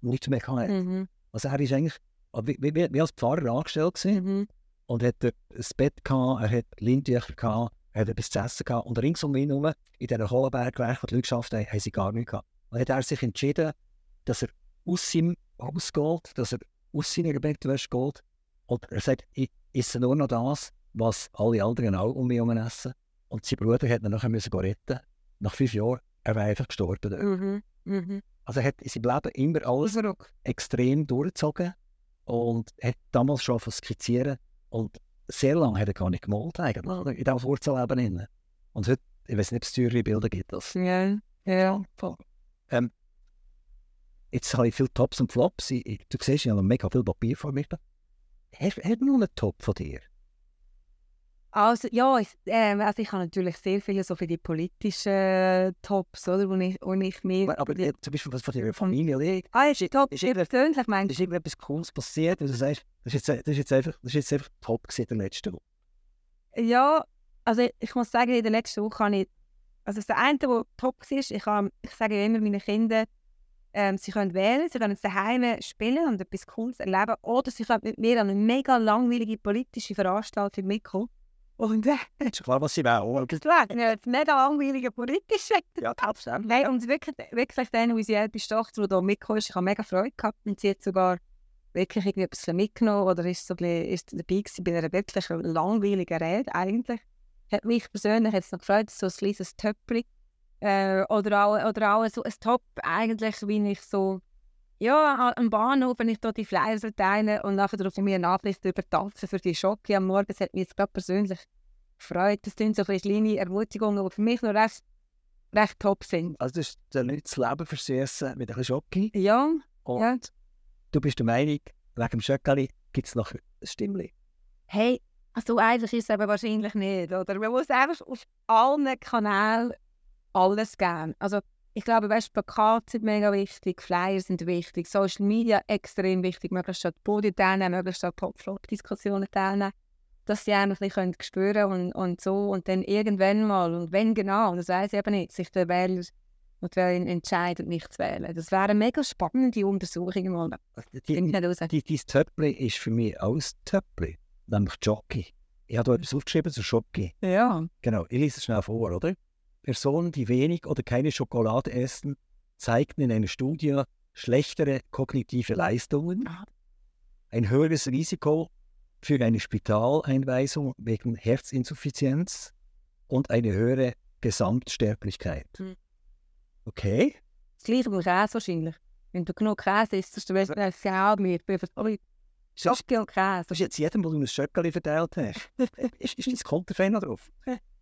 A: nichts mehr hatte.
B: Mhm.
A: Also er ist eigentlich wie, wie, wie wie als Pfarrer angestellt gewesen.
B: Mhm.
A: Und hat er ein Bett gehabt, er hat Lindtücher gehabt, er hat etwas zu essen gehabt. Und rings um ihn herum, in diesen Kohlenbergwerken, die die Leute geschafft haben, haben sie gar nichts gehabt. Und hat er sich entschieden, dass er aus seinem Haus geht, dass er aus seiner Bettwäsche geht. Und er sagt, ich esse nur noch das, was alle anderen auch um mich herum essen. Und sein Bruder hat ihn nachher müssen retten. Nach fünf Jahren, er war einfach gestorben. dort.
B: Mhm. Mhm.
A: Also er hat in seinem Leben immer alles extrem durchgezogen und hat damals schon von skizzieren und sehr lange hat er gar nicht gemalt eigentlich, oder? in diesem Wurzelleben. Drin. Und heute, ich weiß nicht, ob es teure Bilder gibt. Das.
B: Ja, ja.
A: Ähm, jetzt habe ich viele Tops und Flops. Ich, du siehst, ich habe mega viel Papier vor mir. Hast hat noch einen Top von dir?
B: Also, ja, ich, ähm, also ich habe natürlich sehr viele so für die politischen äh, Tops, oder? Wo ich, wo ich mir...
A: Aber äh, zum Beispiel was von deiner Familie liegt.
B: ah, ist top,
A: ist
B: ist persönlich, meinst
A: Ist irgendetwas Cooles passiert? Und du sagst, das ist jetzt, das ist jetzt, einfach, das ist jetzt einfach top gewesen, der letzte Woche.
B: Ja, Also ich, ich muss sagen, in der letzten Woche habe ich, also das eine, was top ist, ich, habe, ich sage ja immer meinen Kindern, ähm, sie können wählen, sie können daheim spielen und etwas Cooles erleben oder sie können mit mir an eine mega langweilige politische Veranstaltung mitkommen. Und
A: Ist klar, was sie wollen.
B: das war eine mega langweilige politische
A: Ja, absolut.
B: Nein, und wirklich, wirklich dann, unsere älteste Tochter, die hier mitgekommen ist, ich habe mega Freude gehabt und sie hat sogar wirklich etwas mitgenommen oder ist, so ein bisschen, ist dabei gewesen bei einer wirklich langweiligen Rede eigentlich. Hat mich persönlich jetzt noch gefreut, so ein kleines Töpfchen. Äh, oder, auch, oder auch so ein Top eigentlich, wie ich so ja, am Bahnhof, wenn ich da die Flyers verteile und nachher auf mir Nachliste über Tanzen für die Schocke am Morgen, das hat mich jetzt gerade persönlich gefreut. Das sind so kleine Ermutigungen, die für mich noch recht, recht top sind.
A: Also, das ist der Leute das Leben versüßen mit ein bisschen Schocke.
B: Ja,
A: Und
B: ja.
A: du bist der Meinung, wegen dem Schöckeli gibt es noch ein Stimmli.
B: Hey, also einfach ist es eben wahrscheinlich nicht, oder? Man muss einfach auf allen Kanälen alles geben. Also ich glaube, weißt, Plakate sind mega wichtig, Flyers sind wichtig, Social Media extrem wichtig, möglichst an Podium teilnehmen, möglichst an Pop-Flop-Diskussionen teilnehmen, dass sie einfach ein bisschen spüren und, und so und dann irgendwann mal, und wenn genau, das weiß ich eben nicht, sich der Wähler und Wählerin entscheidet, nicht zu wählen. Das wäre eine mega spannende Untersuchung mal. Finde
A: Die,
B: raus.
A: die, dein Töppli ist für mich auch ein Töppli, nämlich Jockey. Ich habe hier etwas aufgeschrieben zu Jockey.
B: Ja.
A: Genau, ich lese es schnell vor, oder? Personen, die wenig oder keine Schokolade essen, zeigten in einer Studie schlechtere kognitive Leistungen, ein höheres Risiko für eine Spitaleinweisung wegen Herzinsuffizienz und eine höhere Gesamtsterblichkeit.
B: Hm.
A: Okay,
B: Das gleiche beim Käse wahrscheinlich. Wenn du genug Käse isst, dann wirst du ja mehr.
A: so,
B: Schocke und Käse.
A: das ist jetzt jedem, wo du ein Schöckeli verteilt hast. ist, ist dein Konterfei noch drauf? <laughs>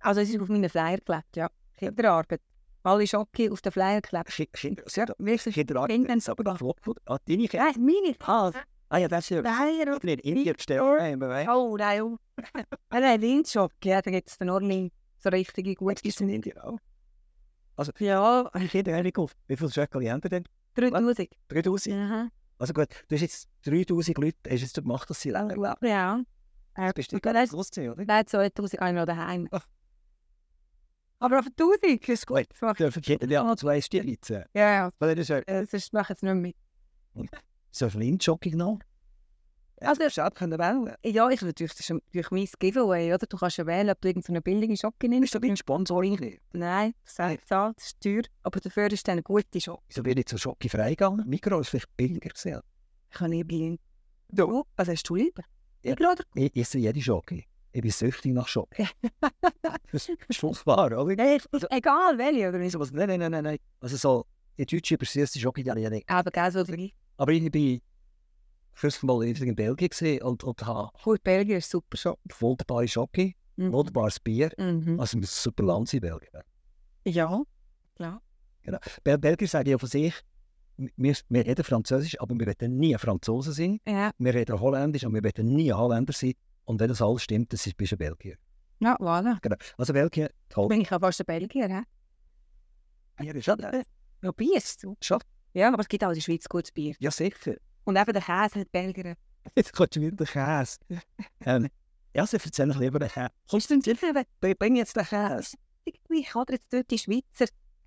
B: Also es ist auf meinen Flyer geklebt, ja. Kinderarbeit. Alle Schocke auf den Flyer geklebt.
A: Kinder,
B: wirklich.
A: Kinderarbeit,
B: Kinder-
A: das aber flott. Ah, deine Kinder?
B: Nein, meine
A: Ah, ah ja, das ist ja...
B: Flyer.
A: Ich bin in Indien gestellt.
B: Oh, nein, oh. <laughs> Nein, nein, Lindschocke, ja, da gibt es dann auch nicht so richtige gute.
A: Ist in Indien auch.
B: Ja,
A: Ein Kind, Erik, wie viele Schöckeli haben wir denn?
B: 3000.
A: 3000?
B: Ja.
A: Also gut, du hast jetzt 3000 Leute, hast jetzt gemacht, dass sie leben.
B: Ja.
A: Das bist du gewesen, oder?
B: Nein, 2000 habe ich noch daheim.
A: Ach.
B: Aber auf 1000 ist gut.
A: Dürfen die Kinder ja zwei Stierlitzen.
B: Ja, ja.
A: Das ist ja
B: Sonst mache ich es nicht mehr.
A: so ein Lindschocking noch.
B: Also-
A: können wählen.
B: Ja, ich natürlich, das ist natürlich mein Giveaway, oder? Du kannst ja wählen, ob du irgendeine billige Schocke nimmst.
A: Ist doch ein Sponsoring.
B: Nein, das ist teuer. Aber dafür ist dann eine gute Schocke.
A: Wieso wird jetzt so Schocke freigegangen? Mikro ist vielleicht billiger gesehen.
B: Ich kann nicht blind.
A: Du?
B: Was hast du lieber? Ich oder?
A: Ich esse jede Schocke. Ich bin süchtig nach Schocke. das ist furchtbar, oder?
B: Nein, egal welche, oder nicht?
A: Nein, nein, nein, nein, nein. Also so, die deutsche habe ich ja nicht.
B: Aber gell, so gleich.
A: Aber ich bin fürs Mal in Belgien gesehen und, und habe
B: Gut, Belgien ist super Schocke.
A: wunderbare Schocke,
B: Mhm.
A: wunderbares Bier.
B: Mhm.
A: Also ein super Land in Belgien.
B: Ja, klar.
A: Bel Belgier sagen ja von sich, wir, wir reden Französisch, aber wir werden nie Franzosen sein.
B: Ja,
A: Wir reden Holländisch, aber wir werden nie Holländer sein. Und wenn das alles stimmt, dann bist du ein Belgier.
B: ja voilà.
A: Genau. Also Belgien, toll.
B: Bin ich auch fast ein Belgier, hä?
A: Bier ist schon, äh,
B: Ja, Bierst du?
A: schon.
B: Ja, aber es gibt auch in der Schweiz gutes Bier.
A: Ja, sicher.
B: Und eben der Käse hat Belgier. <laughs>
A: Jetzt kommt schon wieder der Käse. ähm, ja, sie erzählen lieber den Käse. Kommst du denn
B: Eben,
A: Bring- jetzt den Käse.
B: irgendwie, oder jetzt dort die Schweizer,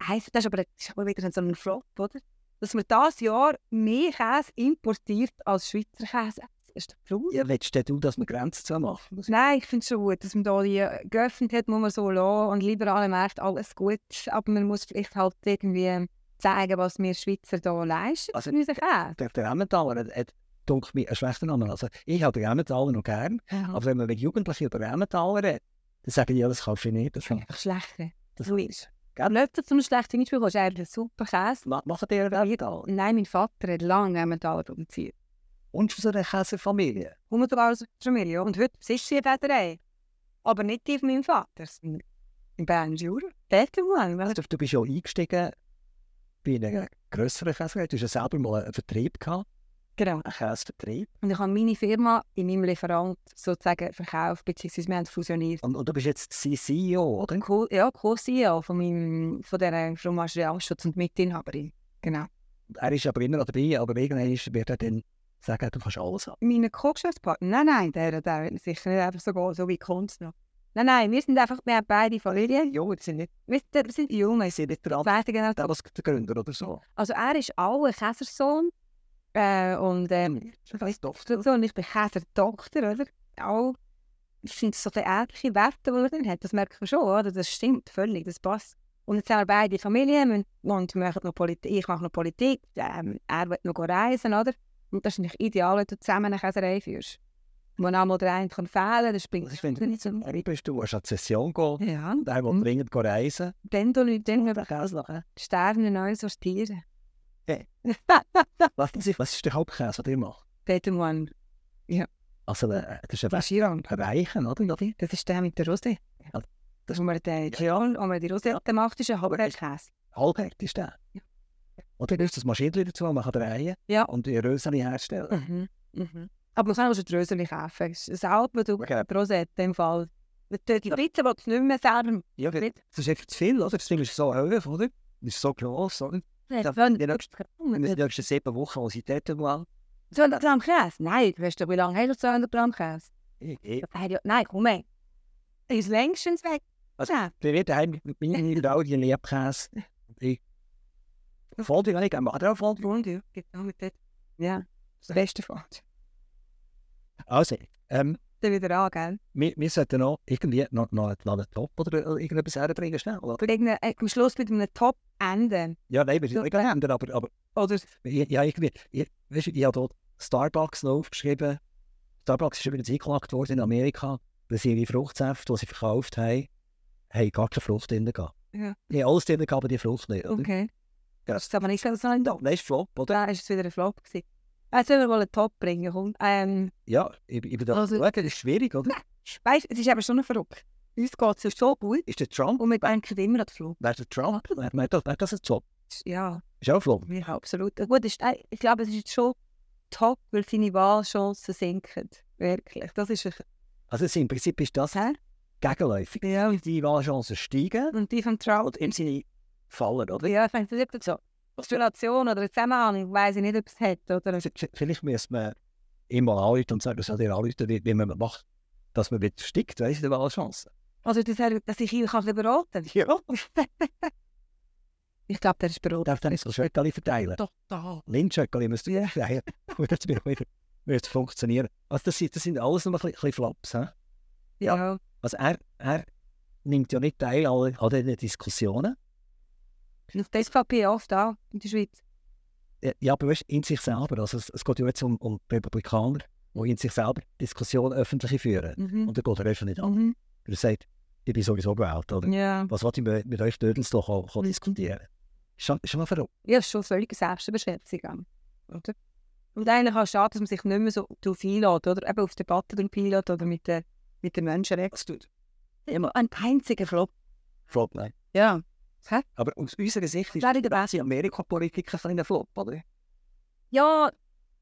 B: das ist aber, das ist aber wieder so ein Flop, oder? Dass man dieses Jahr mehr Käse importiert als Schweizer Käse. Ist doch verrückt.
A: Ja, willst denn du, dass wir Grenzen zu machen?
B: Nein, ich finde es schon gut, dass man da die geöffnet hat, muss man so lassen und liberale Märkte, alles gut. Aber man muss vielleicht halt irgendwie zeigen, was wir Schweizer da leisten
A: Also-. Der, der Emmentaler hat, dunkel mir einen schlechten Namen. Also, ich habe den Emmentaler noch gern.
B: Ja.
A: Aber wenn man mit Jugendlichen über Emmentaler redet, dann sagen die, ja, das kannst du nicht. Das,
B: Einfach schlechter.
A: das
B: So ist es. Läuft das zum schlechten Beispiel, hast du eigentlich einen super Käse.
A: Ma- Machen die Emmentaler?
B: Nein, mein Vater hat lange Emmentaler produziert.
A: Und so einer Käsefamilie.
B: Sogar aus der Familie. Und heute ist sie eine Bäckerei. Aber nicht die von meinem Vater. In Bern, Jura. Dort mal.
A: Also, du bist ja eingestiegen bei einer grösseren Käserei. Du hast ja selber mal einen Vertrieb gehabt,
B: Genau.
A: einen Käsevertrieb.
B: Und ich habe meine Firma in meinem Lieferant sozusagen verkauft, beziehungsweise wir haben fusioniert.
A: Und, und du bist jetzt CEO, oder?
B: Co ja, Co-CEO von, meinem, von dieser Frau Materialschutz- und Mitinhaberin. Genau.
A: Er ist aber immer noch dabei, aber irgendwann wird er dann sagen, du kannst alles haben.
B: Meine Co-Geschäftspartner? Nein, nein, der, der sicher nicht einfach so gehen, so wie Kunst noch. Nein, nein, wir sind einfach, wir haben beide Familien.
A: Ja, wir sind nicht,
B: Wir, wir sind jung.
A: wir sind nicht der
B: Beide genau das.
A: als der Gründer oder so.
B: Also er ist auch ein Käsersohn. Äh, und ähm,
A: doch.
B: so, und ich bin Käsertochter, oder? Auch, ich finde so die ähnliche Werte, die man dann hat, das merkt man schon, oder? Das stimmt völlig, das passt. Und jetzt haben wir beide Familien und, wir machen noch Politik, ich mache noch Politik, ähm, er will noch reisen, oder? Und das ist eigentlich ideal, wenn du zusammen eine Käserei führst. Wo einmal der eine kann fehlen, das bringt
A: Das du
B: nicht so.
A: Wie bist du, hast an die Session gehen,
B: Ja,
A: der will
B: Mhm.
A: dringend reisen.
B: dann dann über
A: Käse nachher.
B: Sterben neu sortieren.
A: Okay. Was, ist- was ist der Hauptkäse, den ihr macht?
B: Dort mal
A: Also, äh, das ist ein
B: Faschierang.
A: Weichen, oder?
B: Das ist der mit der Rosé.
A: Ja.
B: Das, wo man den Chion, wo man die Rosé macht, ist ein Halbwertkäse.
A: Halbhart ist der. Oder du hast das Maschinchen dazu, man kann drehen
B: Ja.
A: und die Röseli herstellen.
B: Mhm. Mhm. Aber man kann auch schon die Röseli kaufen. Es ist ein Halbprodukt,
A: Okay.
B: die in dem Fall. Die Pizza, die du nicht mehr selber
A: Ja, das ist einfach zu viel, oder? Das Ding ist so hoch, oder? Das ist so groß, oder? Ja,
B: Wenn
A: die nächsten, in den nächsten sieben Wochen muss ich dort mal.
B: 200 Gramm Käse? Nein, du weißt doch, wie lange hast du 200 Gramm Käse?
A: Ich,
B: Das Nein, komm her. Ist längstens weg.
A: Also-
B: Ja.
A: wir werden mit all die Lebkäse. Nicht, aber auch folge
B: Und ja, genau mit dort. Ja, das Beste von.
A: Also, ähm,
B: Dann wieder an, gell?
A: wir, wir sollten noch irgendwie noch, noch, noch einen Top oder irgendetwas herbringen, schnell, oder?
B: Äh, am Schluss mit einem Top enden.
A: Ja, nein, wir sind
B: Ja.
A: nicht gleich aber, aber
B: Oder
A: ich, ja, irgendwie, ich, weißt du, ich habe dort Starbucks noch aufgeschrieben. Starbucks ist übrigens eingeklagt worden in Amerika, weil sie ihre Fruchtsäfte, die sie verkauft haben, haben gar keine Frucht drin gehabt.
B: Ja.
A: Die haben alles drin gehabt, aber die Frucht nicht. Oder?
B: okay.
A: Ja.
B: Das ist aber nicht so ein Top.
A: Nein, ist Flop, oder?
B: Da ist es wieder ein Flop gewesen. Jetzt wollen wir mal einen Top bringen. Komm. Ähm,
A: Ja, ich, ich bin da
B: Also-
A: das ist schwierig, oder?
B: weißt du, es ist eben schon verrückt. Uns geht es so gut
A: Ist der Trump?
B: und wir denken immer an den Flop.
A: Wer der Trump? Wer, wer das ein Job?
B: Ja,
A: Ist auch ein Flop.
B: ja, absolut. Gut, ist, ich glaube, es ist jetzt schon top, weil seine Wahlchancen sinken. Wirklich. Das ist ein...
A: Also im Prinzip ist das
B: Hä?
A: gegenläufig.
B: Ja.
A: Die Wahlchancen steigen
B: Und die von Trump.
A: und im Oder?
B: Ja, ich finde, das ist so. Relation oder eine Zusammenhang, weiß ich nicht, ob es hat. Oder?
A: Vielleicht müsste man ihm mal anrufen und sagen, du sollst dir anrufen, wie, man macht, dass man wieder stickt, weißt du, die Wahlchancen.
B: Also, das, dass ich ihn kann beraten
A: Ja. <laughs>
B: Ich glaube, der ist beraten.
A: Darf dann so Schöckchen verteilen?
B: Total.
A: Sagen. Das wird wieder müsste funktionieren. Also das, das sind alles noch ein bisschen. He?
B: Ja.
A: Also er, er nimmt ja nicht teil an, an diesen Diskussionen.
B: Das fällt mir oft an in der Schweiz.
A: Ja, aber weißt, in sich selber. Also es, es geht ja jetzt um, um die Republikaner, die in sich selber Diskussionen öffentlich führen.
B: Mhm.
A: Und dann geht er öffentlich nicht an.
B: Mhm.
A: Er sagt, ich bin sowieso gewählt. Oder?
B: Ja.
A: Was wollte ich mit, mit euch Dödels doch auch, auch
B: Mhm.
A: diskutieren? Schon, ist schon mal verrückt.
B: Ja, das ist schon völlig Selbstüberschätzung. Oder? Und eigentlich auch schade, dass man sich nicht mehr so darauf einlädt, oder? Eben auf Debatten und einlädt oder mit den, mit den Menschenrechten. Immer ein einziger Flop.
A: Flop, nein.
B: Ja.
A: Aber aus unserer Sicht ist die Amerikapolitik ein Flop, oder?
B: Ja,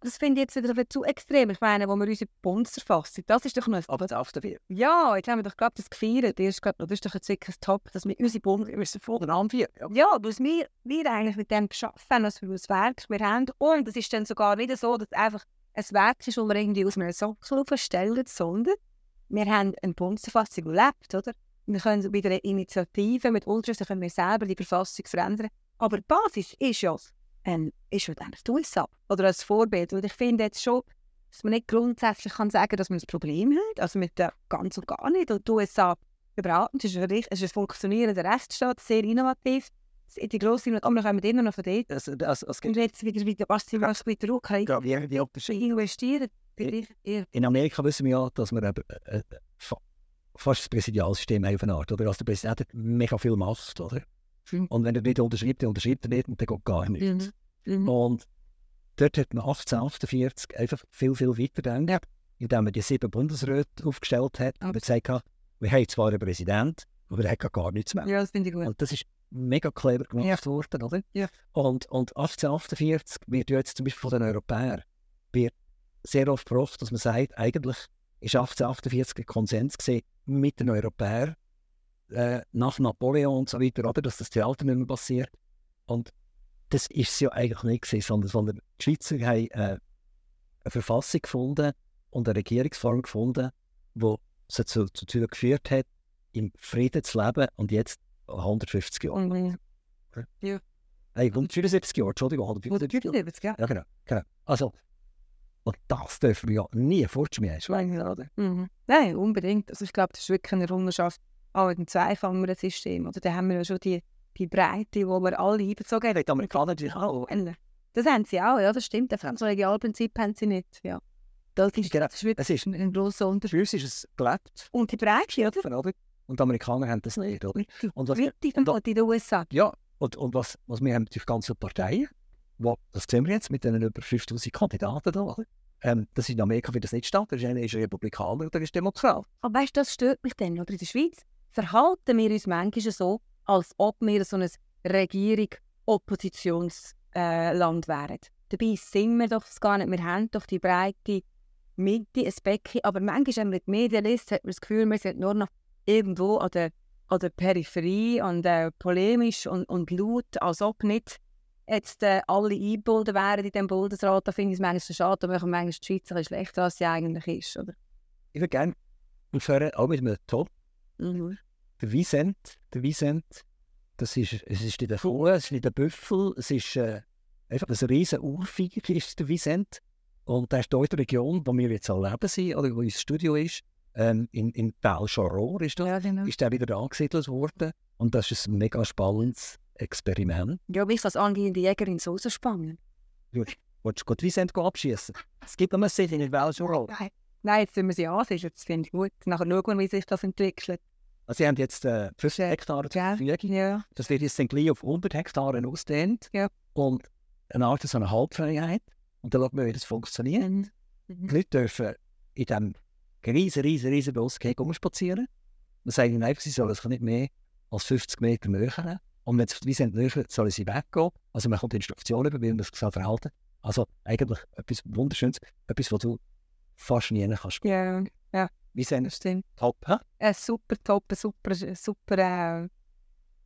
B: das finde ich jetzt wieder zu extrem. Ich meine, wo wir unsere Bundesverfassung, das ist doch noch ein
A: Aber auf der Vier.
B: Ja, jetzt haben wir doch gerade das gefeiert. Das ist, grad, das ist doch jetzt wirklich top, dass wir unsere Bundesverfassung
A: Voneinander vier. Ja.
B: Ja, was wir, wir eigentlich mit dem geschaffen was für ein Werk wir haben. Und es ist dann sogar nicht so, dass es einfach ein Werk ist, das wir irgendwie aus einem Sockel aufstellen, sondern wir haben eine Bundesverfassung, die lebt, oder? Wir können bei der Initiative mit Ultras können wir selber die Verfassung verändern. Aber die Basis ist ja, ähm, ist ja eigentlich die USA. Oder als Vorbild. Und ich finde jetzt schon, dass man nicht grundsätzlich kann sagen dass man ein Problem hat. Also mit der ganz und gar nicht. Und die USA überhaupt nicht. Es ist ein, es ist ein funktionierender Rechtsstaat, sehr innovativ. Die grosse aber wir kommen immer noch von dort.
A: Also, also, es
B: Und jetzt wieder, wieder was sie was wieder
A: Unterschiede.
B: investieren. Eher.
A: In Amerika wissen wir ja, dass wir eben, äh, fast das Präsidialsystem auf eine Art, oder? Also der Präsident hat mega viel Macht, oder?
B: Mhm.
A: Und wenn er nicht unterschreibt, dann unterschreibt er nicht und dann geht gar nichts.
B: Mhm.
A: Und dort hat man 1848 einfach viel, viel weiter gedacht, indem man die sieben Bundesräte aufgestellt hat und gesagt hat, wir haben zwar einen Präsident, aber er hat gar nichts mehr.
B: Ja, das finde ich gut.
A: Und das ist mega clever gemacht worden, oder?
B: Ja.
A: Und, und 1848 wird ja jetzt zum Beispiel von den Europäern wird sehr oft gebraucht, dass man sagt, eigentlich ist 1848 ein Konsens gesehen mit den Europäern äh, nach Napoleon und so weiter, oder? Dass das Theater nicht mehr passiert. Und das ist es ja eigentlich nicht gewesen, sondern, sondern die Schweizer haben äh, eine Verfassung gefunden und eine Regierungsform gefunden, die sie zu, zu Tür geführt hat, im Frieden zu leben und jetzt 150 Jahre.
B: Mhm.
A: Hey, 174 Jahre, Entschuldigung, 175 Jahre.
B: 175, ja.
A: Ja, genau. genau. Also, und das dürfen wir ja nie fortschmeißen, oder?
B: Mhm. Nein, unbedingt. Also ich glaube, das ist wirklich eine Errungenschaft auch mit dem Zweifamiliensystem. Oder da haben wir ja schon die, die Breite, wo wir alle einbezogen haben.
A: Die Amerikaner natürlich auch.
B: Das haben sie auch, ja, das stimmt. Das Regialprinzip haben sie nicht, ja. Das ist,
A: Genau.
B: das ist
A: ist,
B: ein grosser Unterschied.
A: für uns ist es gelebt,
B: Und die Breite, oder?
A: oder? Und die Amerikaner haben das nicht, oder? Und was, und
B: in den USA.
A: ja, und, und was, was wir haben natürlich ganze Parteien, wo, das sehen wir jetzt mit den über 5000 Kandidaten da? Ähm, das ist in Amerika wird das nicht statt. Der eine ist Republikaner oder ist Demokrat.
B: Aber weißt du, das stört mich dann, oder? In der Schweiz verhalten wir uns manchmal so, als ob wir so ein Regierung-Oppositionsland äh, wären. Dabei sind wir doch gar nicht. Wir haben doch die breite Mitte, ein Becken. Aber manchmal, wenn man die Medien hat man das Gefühl, wir sind nur noch irgendwo an der, an der Peripherie und äh, polemisch und, und laut, als ob nicht jetzt äh, alle eingebunden wären in diesem Bundesrat. Da finde ich es manchmal so schade, da machen manchmal die Schweizer ein bisschen schlechter, als sie eigentlich ist. Oder?
A: Ich würde gerne aufhören, auch mit einem Top.
B: Mhm.
A: Der Vicent, der Vicent, das ist, es ist nicht der Kuh, es ist nicht der Büffel, es ist äh, einfach ein riesen Urvieh, ist der Vicent. Und der ist hier in der Region, wo wir jetzt auch leben sind, oder wo unser Studio ist, ähm, in, in Belchoror ist das,
B: Ja, genau.
A: ist der wieder angesiedelt worden. Und das ist ein mega spannendes Experiment.
B: Ja, mich als angehende Jägerin so spannend.
A: Willst du gut Vicent abschießen? Es gibt eine Szene in Belchoror.
B: Nein. Nein, jetzt müssen wir sie ansehen, das finde ich gut. Nachher schauen wir, wie sich das entwickelt.
A: Also sie haben jetzt äh, 50 Hektar zur. Verfügung.
B: Ja.
A: Das wird jetzt dann gleich auf 100 Hektaren ausdehnt.
B: Ja.
A: Und eine Art so eine Halbfreiheit. Und dann schauen wir, wie das funktioniert.
B: Mhm.
A: Die Leute dürfen in diesem riesen, riesen, riesen Bosgeheg rumspazieren. Wir sagen ihnen einfach, sie sollen sich nicht mehr als 50 Meter nähern. Und wenn sie wie sind sollen sie weggehen. Also man kommt Instruktionen über, wie man das soll verhalten Also eigentlich etwas Wunderschönes, etwas, was du fast nie kannst.
B: Ja,
A: Wie sind
B: das stimmt.
A: top, hä?
B: Ein super top, super, super, äh,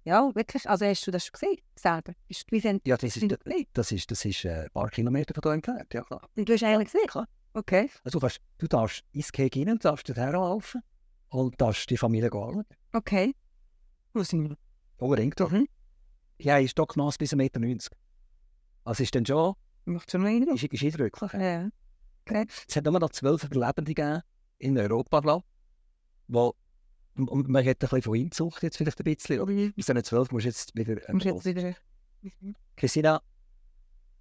B: ja, wirklich. Also hast du das schon gesehen, selber? Bist du,
A: Ja, das ist,
B: du
A: das ist, das ist äh, ein paar Kilometer von hier entfernt. Ja, klar.
B: Und du hast eigentlich gesehen?
A: Klar.
B: Okay.
A: Also du, kannst, du darfst ins Gehege rein, darfst dorthin laufen und darfst die Familie gehen.
B: Okay. Wo sind wir?
A: Unbedingt doch.
B: Mhm.
A: Ja, ist Stockmaß bis 1,90 Meter. Also ist dann schon,
B: Macht schon Eindruck?
A: ist, ist eindrücklich.
B: Ja. Okay.
A: Es hat nur noch zwölf Überlebende gegeben in Europa, glaube. Wo, und- man hat ein bisschen von Inzucht jetzt vielleicht ein bisschen. Oder?
B: Mhm.
A: Diesen zwölf musst du jetzt wieder...
B: Muss jetzt wieder... Mhm.
A: Christina,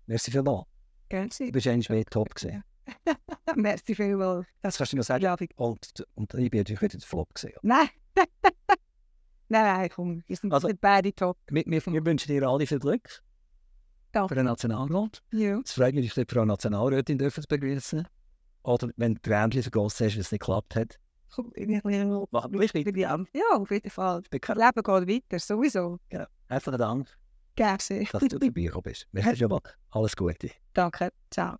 A: merci vielmals.
B: Gerne
A: Du bist eigentlich mehr top gesehen. <laughs>
B: Merci vielmals.
A: Das kannst du noch sagen.
B: Ja, ich-
A: Und, und ich bin natürlich wieder der Flop gesehen.
B: Nein. <laughs> komm. Wir sind
A: Also-
B: also, beide top.
A: Wir, wir, wir wünschen dir alle viel Glück
B: Danke.
A: für den Nationalrat.
B: Ja.
A: Es freut mich, dass wir Frau Nationalrätin dürfen begrüßen. Oder wenn du Ähnchen vergossen hast, dass es nicht geklappt hat. Machen wir weiter.
B: bisschen... Ja, auf jeden Fall. Das Leben geht weiter, sowieso.
A: Herzlichen <laughs> Dank,
B: Gerne.
A: dass du dabei bist. Merci schon mal. Alles Gute.
B: Danke. Ciao.